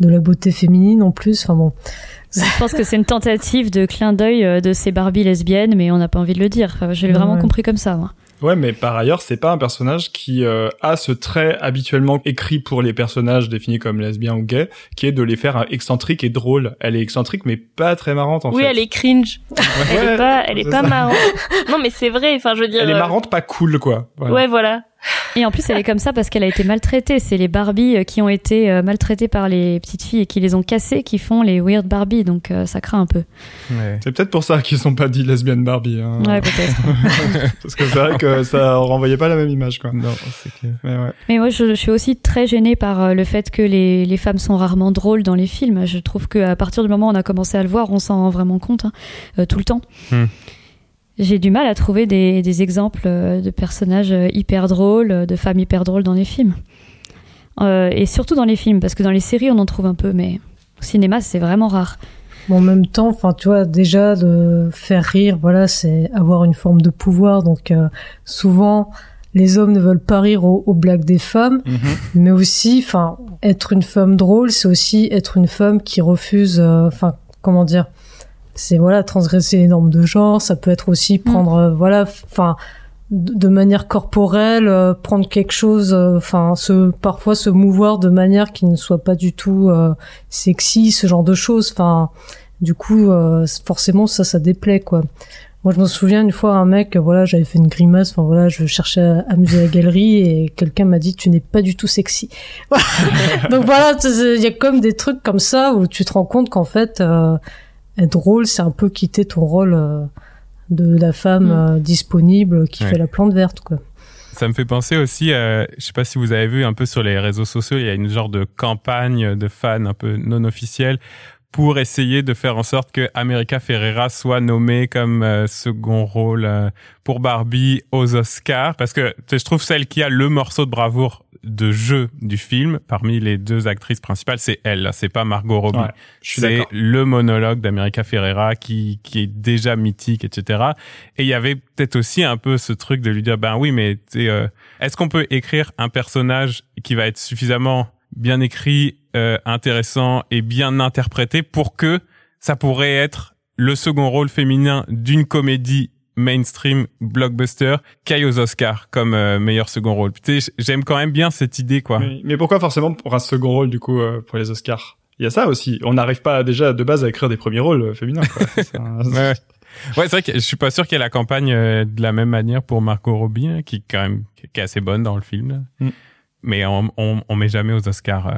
de la beauté féminine en plus. Enfin bon, Je pense que c'est une tentative de clin d'œil euh, de ces Barbie lesbiennes, mais on n'a pas envie de le dire. Enfin, je l'ai vraiment Ouais. compris comme ça, moi. Ouais, mais par ailleurs, c'est pas un personnage qui euh, a ce trait habituellement écrit pour les personnages définis comme lesbiens ou gays, qui est de les faire euh, excentriques et drôles. Elle est excentrique, mais pas très marrante en oui, fait. elle est cringe. Elle est pas, elle est pas marrante. Non, mais c'est vrai. Enfin, je veux dire. Elle est euh, marrante, pas cool, quoi. Voilà. Ouais, voilà. Et en plus, elle est comme ça parce qu'elle a été maltraitée. C'est les Barbie euh, qui ont été euh, maltraitées par les petites filles et qui les ont cassées qui font les weird Barbie. Donc euh, ça craint un peu. Ouais. C'est peut-être pour ça qu'ils sont pas dit lesbiennes Barbie. Hein. Ouais, peut-être. Parce que c'est vrai que ça renvoyait pas la même image, quoi. Non, c'est clair. Mais ouais. Mais moi, je, je suis aussi très gênée par le fait que les, les femmes sont rarement drôles dans les films. Je trouve qu'à partir du moment où on a commencé à le voir, on s'en rend vraiment compte hein, euh, tout le temps. Hmm. J'ai du mal à trouver des, des exemples euh, de personnages euh, hyper drôles, euh, de femmes hyper drôles dans les films. Euh, et surtout dans les films, parce que dans les séries, on en trouve un peu, mais au cinéma, c'est vraiment rare. Bon, en même temps, enfin, tu vois, déjà de faire rire, voilà, c'est avoir une forme de pouvoir. Donc, euh, souvent, les hommes ne veulent pas rire aux, aux blagues des femmes, mais aussi, enfin, être une femme drôle, c'est aussi être une femme qui refuse, euh, enfin, comment dire, c'est voilà, transgresser les normes de genre. Ça peut être aussi prendre, euh, voilà, enfin, de manière corporelle, euh, prendre quelque chose, euh, enfin, se parfois se mouvoir de manière qui ne soit pas du tout euh, sexy, ce genre de choses. Enfin, du coup, euh, forcément, ça, ça déplaît, quoi. Moi, je me souviens une fois, un mec, voilà, j'avais fait une grimace, enfin voilà, je cherchais à amuser la galerie et quelqu'un m'a dit, tu n'es pas du tout sexy. Donc voilà, il y a comme des trucs comme ça où tu te rends compte qu'en fait, euh, être drôle, c'est un peu quitter ton rôle euh, de la femme Mm. euh, disponible qui Ouais. fait la plante verte, quoi. Ça me fait penser aussi, euh, je sais pas si vous avez vu un peu sur les réseaux sociaux, il y a une genre de campagne de fans un peu non officielle pour essayer de faire en sorte que America Ferrera soit nommée comme euh, second rôle euh, pour Barbie aux Oscars parce que je trouve celle qui a le morceau de bravoure de jeu du film parmi les deux actrices principales, c'est elle, c'est pas Margot Robbie. Ouais, C'est le monologue d'America Ferrera qui, qui est déjà mythique, etc. Et il y avait peut-être aussi un peu ce truc de lui dire, ben oui, mais euh, est-ce qu'on peut écrire un personnage qui va être suffisamment bien écrit, euh, intéressant et bien interprété pour que ça pourrait être le second rôle féminin d'une comédie mainstream blockbuster qui aille aux Oscars comme euh, meilleur second rôle. J'aime quand même bien cette idée, quoi. Mais, mais pourquoi forcément pour un second rôle, du coup, euh, pour les Oscars? Il y a ça aussi. On n'arrive pas déjà de base à écrire des premiers rôles euh, féminins, quoi. Un- Ouais, ouais. Ouais, c'est vrai que je suis pas sûr qu'il y ait la campagne euh, de la même manière pour Margot Robbie, hein, qui quand même qui est assez bonne dans le film. Mm. Mais on, on, on met jamais aux Oscars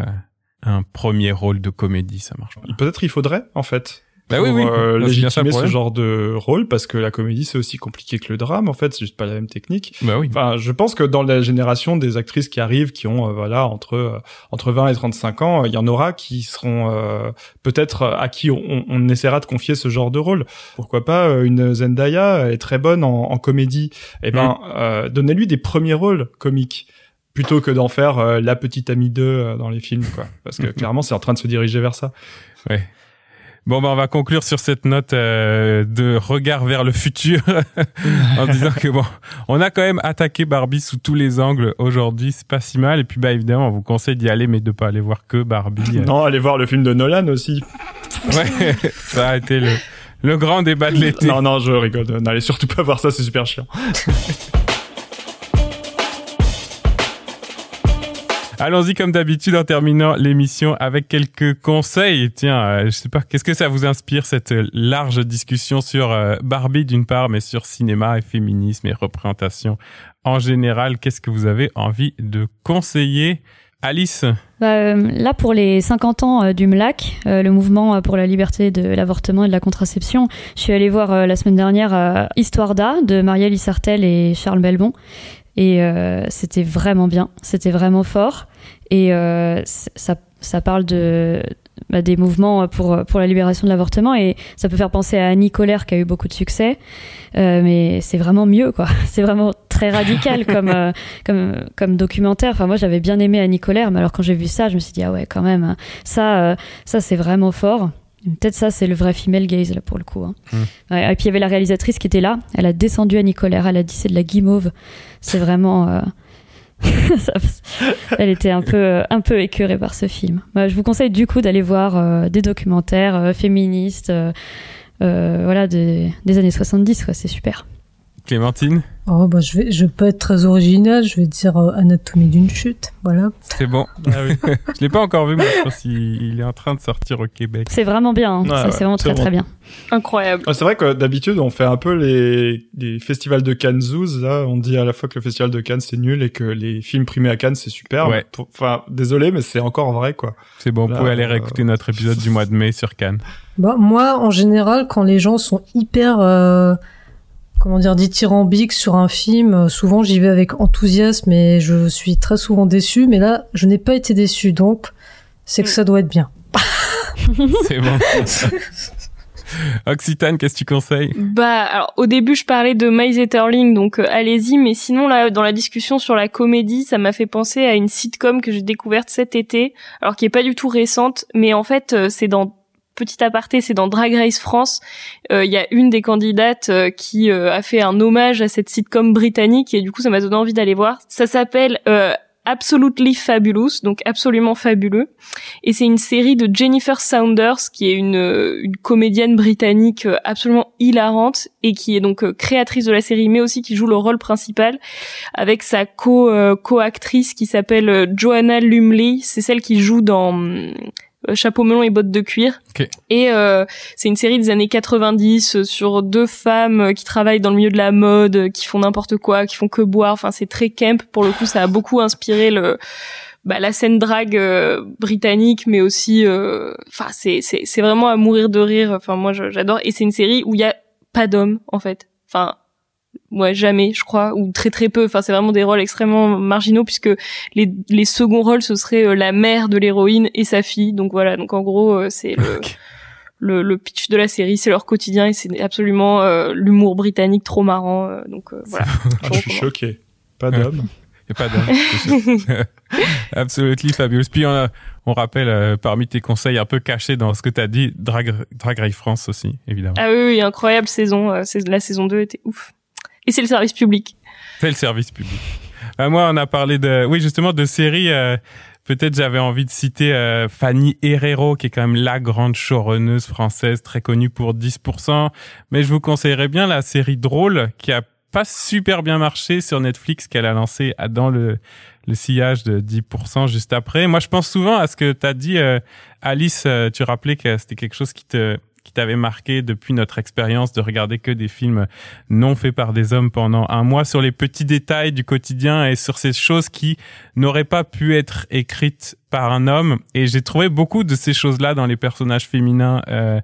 un premier rôle de comédie, ça marche pas. Peut-être il faudrait, en fait. Bah pour, oui, oui. euh, ça légitimer ce genre de rôle parce que la comédie c'est aussi compliqué que le drame en fait c'est juste pas la même technique Bah oui. Enfin, je pense que dans la génération des actrices qui arrivent, qui ont euh, voilà entre euh, entre 20 et 35 ans, il y en aura qui seront euh, peut-être à qui on, on essaiera de confier ce genre de rôle. Pourquoi pas une Zendaya est très bonne en, en comédie. Eh ben, euh, donnez-lui des premiers rôles comiques plutôt que d'en faire la petite amie d'eux euh, dans les films, quoi. Parce que clairement, c'est en train de se diriger vers ça. Ouais. Bon, bah, on va conclure sur cette note euh, de regard vers le futur en disant que bon, on a quand même attaqué Barbie sous tous les angles aujourd'hui, c'est pas si mal. Et puis, bah, évidemment, on vous conseille d'y aller, mais de pas aller voir que Barbie. Non, allez voir le film de Nolan aussi. Ouais, ça a été le, le grand débat de l'été. Non, non, je rigole. N'allez surtout pas voir ça, c'est super chiant. Allons-y comme d'habitude en terminant l'émission avec quelques conseils. Tiens, euh, je sais pas, qu'est-ce que ça vous inspire cette large discussion sur euh, Barbie d'une part, mais sur cinéma et féminisme et représentation en général? Qu'est-ce que vous avez envie de conseiller? Alice? Bah, euh, Là, pour les 50 ans euh, du MLAC, euh, le mouvement pour la liberté de l'avortement et de la contraception, je suis allée voir la semaine dernière Histoire d'A de Marielle Issartel et Charles Belbon. Et c'était vraiment bien, c'était vraiment fort. Et ça, ça parle de, bah, des mouvements pour, pour la libération de l'avortement. Et ça peut faire penser à Annie Colère qui a eu beaucoup de succès. Euh, mais c'est vraiment mieux quoi. C'est vraiment très radical comme, euh, comme, comme documentaire. Enfin moi j'avais bien aimé Annie Colère mais alors quand j'ai vu ça je me suis dit ah ouais quand même hein. ça euh, ça c'est vraiment fort Peut-être ça, c'est le vrai female gaze, là, pour le coup. Hein. Hmm. et puis, il y avait la réalisatrice qui était là. Elle a descendu Annie Colère. Elle a dit c'est de la guimauve. C'est vraiment... Elle était un peu, un peu écœurée par ce film. je vous conseille du coup d'aller voir euh, des documentaires euh, féministes, euh, voilà, des, des, années 70, quoi. C'est super. Clémentine Oh, bah, je vais, je vais pas être très original, je vais dire euh, Anatomie d'une chute, voilà. C'est bon. Ah oui. je l'ai pas encore vu, mais je pense qu'il est en train de sortir au Québec. C'est vraiment bien, hein. c'est vraiment très très bien. Incroyable. c'est vrai que d'habitude, on fait un peu les, les festivals de Cannes Zouz, là, on dit à la fois que le festival de Cannes c'est nul et que les films primés à Cannes c'est super. Ouais. Enfin, désolé, mais c'est encore vrai, quoi. C'est bon, vous pouvez aller réécouter notre épisode du mois de mai sur Cannes. Bah, moi, en général, quand les gens sont hyper, euh comment dire dithyrambique sur un film. Souvent, j'y vais avec enthousiasme et je suis très souvent déçu. Mais là, je n'ai pas été déçu, donc c'est que ça doit être bien. c'est bon. Occitane, qu'est-ce que tu conseilles? Bah, alors au début je parlais de Maze Etterling, donc euh, allez-y. Mais sinon là, dans la discussion sur la comédie, ça m'a fait penser à une sitcom que j'ai découverte cet été, alors qui est pas du tout récente, mais en fait euh, c'est dans petit aparté, c'est dans Drag Race France. Euh, il y a une des candidates euh, qui euh, a fait un hommage à cette sitcom britannique et du coup ça m'a donné envie d'aller voir. Ça s'appelle Absolutely Fabulous, donc absolument fabuleux. Et c'est une série de Jennifer Saunders, qui est une, une comédienne britannique absolument hilarante et qui est donc créatrice de la série, mais aussi qui joue le rôle principal avec sa co co-actrice qui s'appelle Joanna Lumley. C'est celle qui joue dans euh, chapeau melon et bottes de cuir. Et euh, c'est une série des années 90 euh, sur deux femmes qui travaillent dans le milieu de la mode, qui font n'importe quoi, qui font que boire. Enfin, c'est très camp. Pour le coup, ça a beaucoup inspiré le bah, la scène drague britannique, mais aussi, enfin, c'est c'est c'est vraiment à mourir de rire. Enfin, moi, j'adore. Et c'est une série où il y a pas d'hommes en fait. Enfin, ouais jamais je crois ou très très peu. Enfin c'est vraiment des rôles extrêmement marginaux puisque les les seconds rôles ce serait euh, la mère de l'héroïne et sa fille. Donc voilà donc en gros euh, c'est le, le, pitch de la série. C'est leur quotidien et c'est absolument euh, l'humour britannique trop marrant donc voilà. Ah, je suis choqué. Pas d'homme. Et pas d'homme absolument fabuleux puis on, on rappelle parmi tes conseils un peu cachés dans ce que tu as dit Drag, Drag Race France aussi évidemment. Ah oui, oui incroyable saison c'est la saison 2 était ouf et c'est le service public. C'est le service public. Euh, moi, on a parlé de, oui, justement, de séries. Euh, peut-être j'avais envie de citer euh, Fanny Herrero, qui est quand même la grande showrunneuse française, très connue pour 10%. Mais je vous conseillerais bien la série Drôle, qui a pas super bien marché sur Netflix, qu'elle a lancé dans le, le sillage de 10% juste après. Moi, je pense souvent à ce que tu as dit, Alice. tu rappelais que c'était quelque chose qui te qui t'avait marqué depuis notre expérience de regarder que des films non faits par des hommes pendant un mois sur les petits détails du quotidien et sur ces choses qui n'auraient pas pu être écrites par un homme. Et j'ai trouvé beaucoup de ces choses-là dans les personnages féminins. Euh,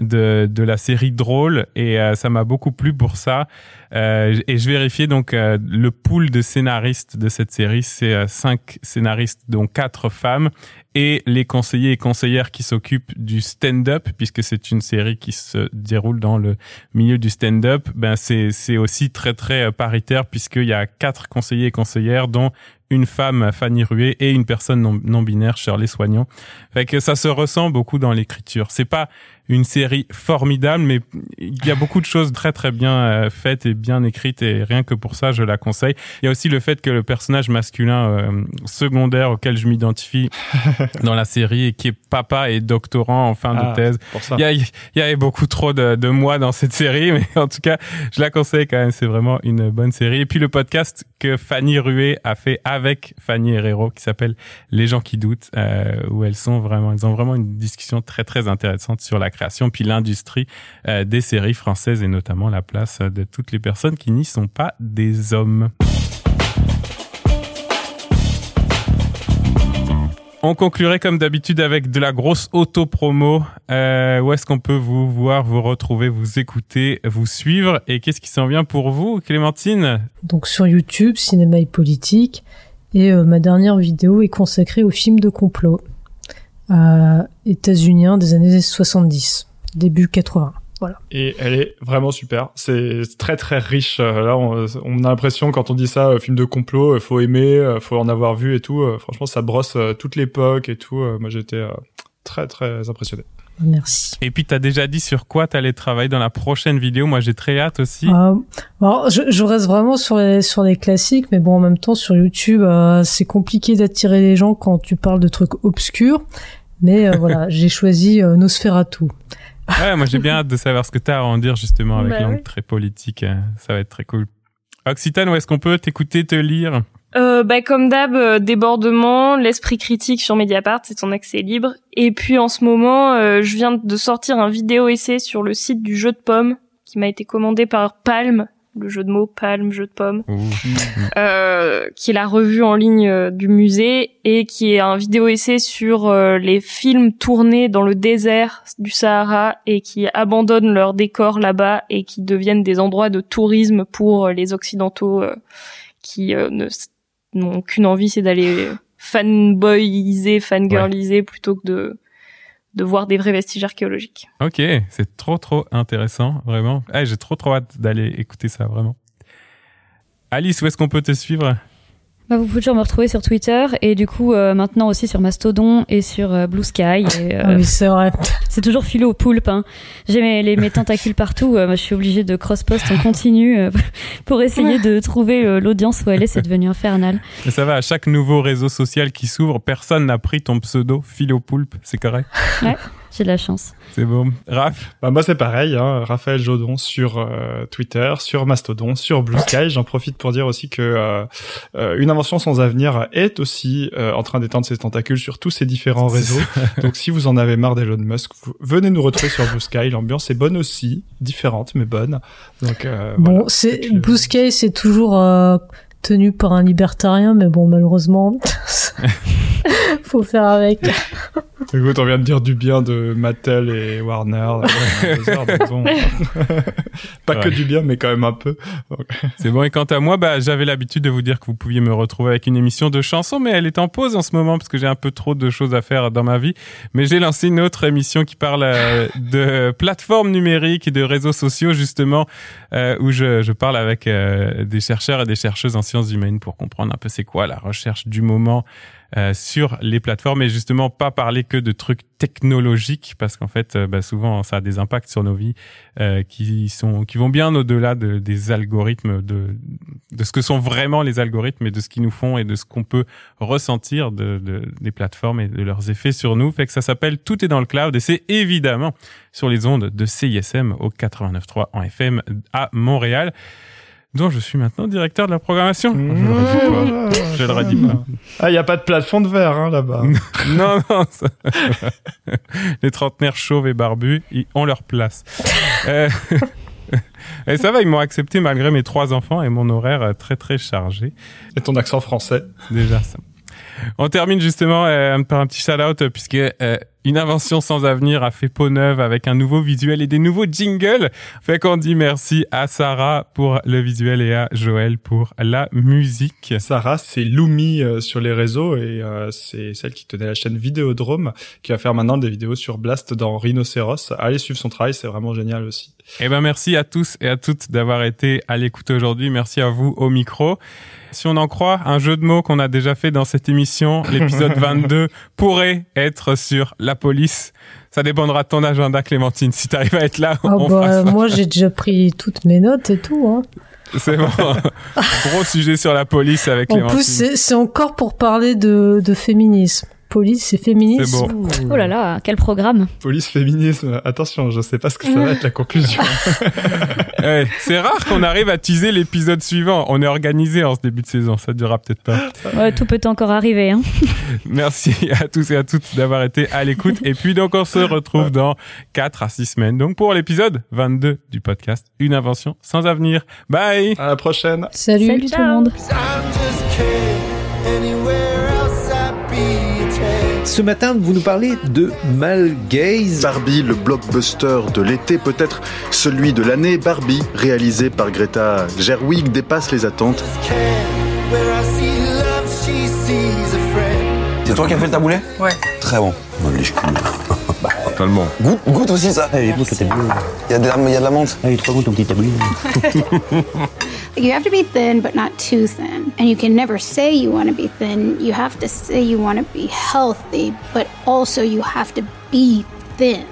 de, de la série drôle et euh, ça m'a beaucoup plu pour ça euh, et je vérifiais donc euh, le pool de scénaristes de cette série c'est euh, cinq scénaristes dont quatre femmes et les conseillers et conseillères qui s'occupent du stand-up puisque c'est une série qui se déroule dans le milieu du stand-up ben c'est c'est aussi très très paritaire puisqu'il y a quatre conseillers et conseillères dont une femme, Fanny Rué, et une personne non, non binaire, Shirley Soignant. Fait que ça se ressent beaucoup dans l'écriture. C'est pas une série formidable, mais il y a beaucoup de choses très très bien euh, faites et bien écrites et rien que pour ça, je la conseille. Il y a aussi le fait que le personnage masculin euh, secondaire auquel je m'identifie dans la série et qui est papa et doctorant en fin de Ah, thèse. Il y, a- il y avait beaucoup trop de, de moi dans cette série, mais en tout cas, je la conseille quand même. C'est vraiment une bonne série. Et puis le podcast que Fanny Rué a fait avec Fanny Herrero, qui s'appelle Les gens qui doutent, euh, où elles sont vraiment, elles ont vraiment une discussion très très intéressante sur la création puis l'industrie euh, des séries françaises et notamment la place de toutes les personnes qui n'y sont pas des hommes. On conclurait comme d'habitude avec de la grosse auto-promo. Euh, où est-ce qu'on peut vous voir, vous retrouver, vous écouter, vous suivre? Et qu'est-ce qui s'en vient pour vous, Clémentine? Donc sur YouTube, cinéma et politique. Et euh, ma dernière vidéo est consacrée au film de complot euh, états-unien des années 70, début 80. Voilà. Et elle est vraiment super. C'est très très riche. Euh, Là, on, on a l'impression quand on dit ça, euh, film de complot, euh, faut aimer, faut en avoir vu et tout. Franchement, ça brosse toute l'époque et tout. Moi, j'étais très très impressionné. Merci. Et puis, t'as déjà dit sur quoi t'allais travailler dans la prochaine vidéo. Moi, j'ai très hâte aussi. Euh, alors, je, je reste vraiment sur les, sur les classiques, mais bon, en même temps, sur YouTube, euh, c'est compliqué d'attirer les gens quand tu parles de trucs obscurs. Mais euh, voilà, j'ai choisi euh, Nosferatu. Ouais, moi, j'ai bien hâte de savoir ce que t'as à en dire justement avec Bah l'angle oui. très politique. Euh, Ça va être très cool. Occitane, où est-ce qu'on peut t'écouter, te lire? Euh, bah, comme d'hab, euh, débordement, l'esprit critique sur Mediapart, c'est son accès libre. Et puis en ce moment, euh, je viens de sortir un vidéo essai sur le site du jeu de pommes qui m'a été commandé par Palm, le jeu de mots Palm, jeu de pommes, euh, qui est la revue en ligne euh, du musée et qui est un vidéo essai sur euh, les films tournés dans le désert du Sahara et qui abandonnent leur décor là-bas et qui deviennent des endroits de tourisme pour les occidentaux qui ne n'ont qu'une envie, c'est d'aller fanboyiser, fangirliser plutôt que de de voir des vrais vestiges archéologiques. Ok, c'est trop trop intéressant, vraiment. Ah, j'ai trop trop hâte d'aller écouter ça, vraiment. Alice, où est-ce qu'on peut te suivre? Bah, vous pouvez toujours me retrouver sur Twitter et du coup euh, maintenant aussi sur Mastodon et sur euh, Blue Sky. Et, euh, Ah oui, c'est vrai. C'est toujours philo au poulpe. Hein. J'ai mes, les, mes tentacules partout. euh, je suis obligée de cross-post en continu euh, pour essayer de trouver euh, l'audience où elle est. C'est devenu infernal. Mais ça va, à chaque nouveau réseau social qui s'ouvre, personne n'a pris ton pseudo Philopoulpe, c'est correct? J'ai de la chance. C'est bon. Raph Bah, moi, c'est pareil. Hein, Raphaël Jodon sur euh, Twitter, sur Mastodon, sur Blue Sky. J'en profite pour dire aussi que euh, euh, une invention sans avenir est aussi euh, en train d'étendre ses tentacules sur tous ces différents réseaux. Donc, si vous en avez marre d'Elon Musk, vous- venez nous retrouver sur Blue Sky. L'ambiance est bonne aussi, différente mais bonne. Donc, euh, Bon, voilà. c'est Blue Sky, c'est toujours euh, tenu par un libertarien, mais bon, malheureusement, faut faire avec. Écoute, on vient de dire du bien de Mattel et Warner. heures, bon. Pas que Ouais. du bien, mais quand même un peu. C'est bon. Et quant à moi, bah, j'avais l'habitude de vous dire que vous pouviez me retrouver avec une émission de chansons, mais elle est en pause en ce moment parce que j'ai un peu trop de choses à faire dans ma vie. Mais j'ai lancé une autre émission qui parle euh, de plateformes numériques et de réseaux sociaux, justement, euh, où je, je parle avec euh, des chercheurs et des chercheuses en sciences humaines pour comprendre un peu c'est quoi la recherche du moment euh, sur les plateformes et justement pas parler que de trucs technologiques parce qu'en fait euh, bah, souvent ça a des impacts sur nos vies euh, qui sont qui vont bien au-delà de, des algorithmes de de ce que sont vraiment les algorithmes et de ce qu'ils nous font et de ce qu'on peut ressentir de, de des plateformes et de leurs effets sur nous. Fait que ça s'appelle tout est dans le cloud et c'est évidemment sur les ondes de CISM au 89.3 en FM à Montréal dont je suis maintenant directeur de la programmation. Je le redis pas. Je le redis pas. Ah, il y a pas de plafond de verre hein, là-bas. non, non. ça- Les trentenaires chauves et barbus, ils ont leur place. Euh, Et ça va, ils m'ont accepté malgré mes trois enfants et mon horaire très très chargé. Et ton accent français. Déjà ça. On termine justement euh, par un petit shout-out puisque euh, une invention sans avenir a fait peau neuve avec un nouveau visuel et des nouveaux jingles. Fait qu'on dit merci à Sarah pour le visuel et à Joël pour la musique. Sarah, c'est Lumi euh, sur les réseaux et euh, c'est celle qui tenait la chaîne Vidéodrome qui va faire maintenant des vidéos sur Blast dans Rhinocéros. Allez suivre son travail, c'est vraiment génial aussi. Eh ben merci à tous et à toutes d'avoir été à l'écoute aujourd'hui. Merci à vous au micro. Si on en croit, un jeu de mots qu'on a déjà fait dans cette émission, l'épisode 22 pourrait être sur la police. Ça dépendra de ton agenda, Clémentine. Si t'arrives à être là, Ah on bah, fera ça. moi, j'ai déjà pris toutes mes notes et tout. Hein. C'est bon. Gros sujet sur la police avec En Clémentine. plus, c'est c'est encore pour parler de, de féminisme. Police et féminisme. C'est bon. Oh là là, quel programme Police féminisme. Attention, je sais pas ce que ça va être la conclusion. Ouais, c'est rare qu'on arrive à teaser l'épisode suivant. On est organisé en ce début de saison. Ça durera peut-être pas. Ouais, tout peut encore arriver. Hein. Merci à tous et à toutes d'avoir été à l'écoute. Et puis donc on se retrouve dans 4 à 6 semaines. Donc pour l'épisode 22 du podcast Une invention sans avenir. Bye à la prochaine. Salut. Salut tout le monde. Ce matin, vous nous parlez de Malgaze. Barbie, le blockbuster de l'été, peut-être celui de l'année. Barbie, réalisé par Greta Gerwig, dépasse les attentes. C'est toi qui as fait le taboulet Ouais. Très bon. Totalement. Goûte, goûte aussi ça. Vu. Il y a de la, il y a de la menthe. Allez, trois goûts ton petit tablier. You have to be thin, but not too thin. And you can never say you want to be thin. You have to say you want to be healthy, but also you have to be thin.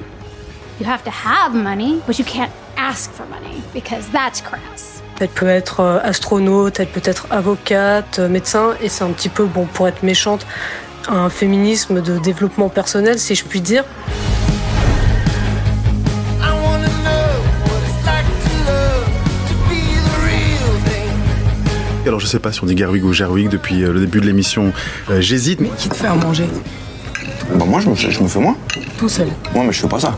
You have to have money, but you can't ask for money because that's crass. Elle peut être euh, astronaute, elle peut être avocate, euh, médecin, et c'est un petit peu, bon, pour être méchante, un féminisme de développement personnel, si je puis dire. Alors je sais pas si on dit Gerwig ou Gerwig depuis euh, le début de l'émission. Euh, J'hésite, mais Qui te fait à manger? Bah moi je me, fais- je me fais moi. Tout seul. Moi mais je fais pas ça.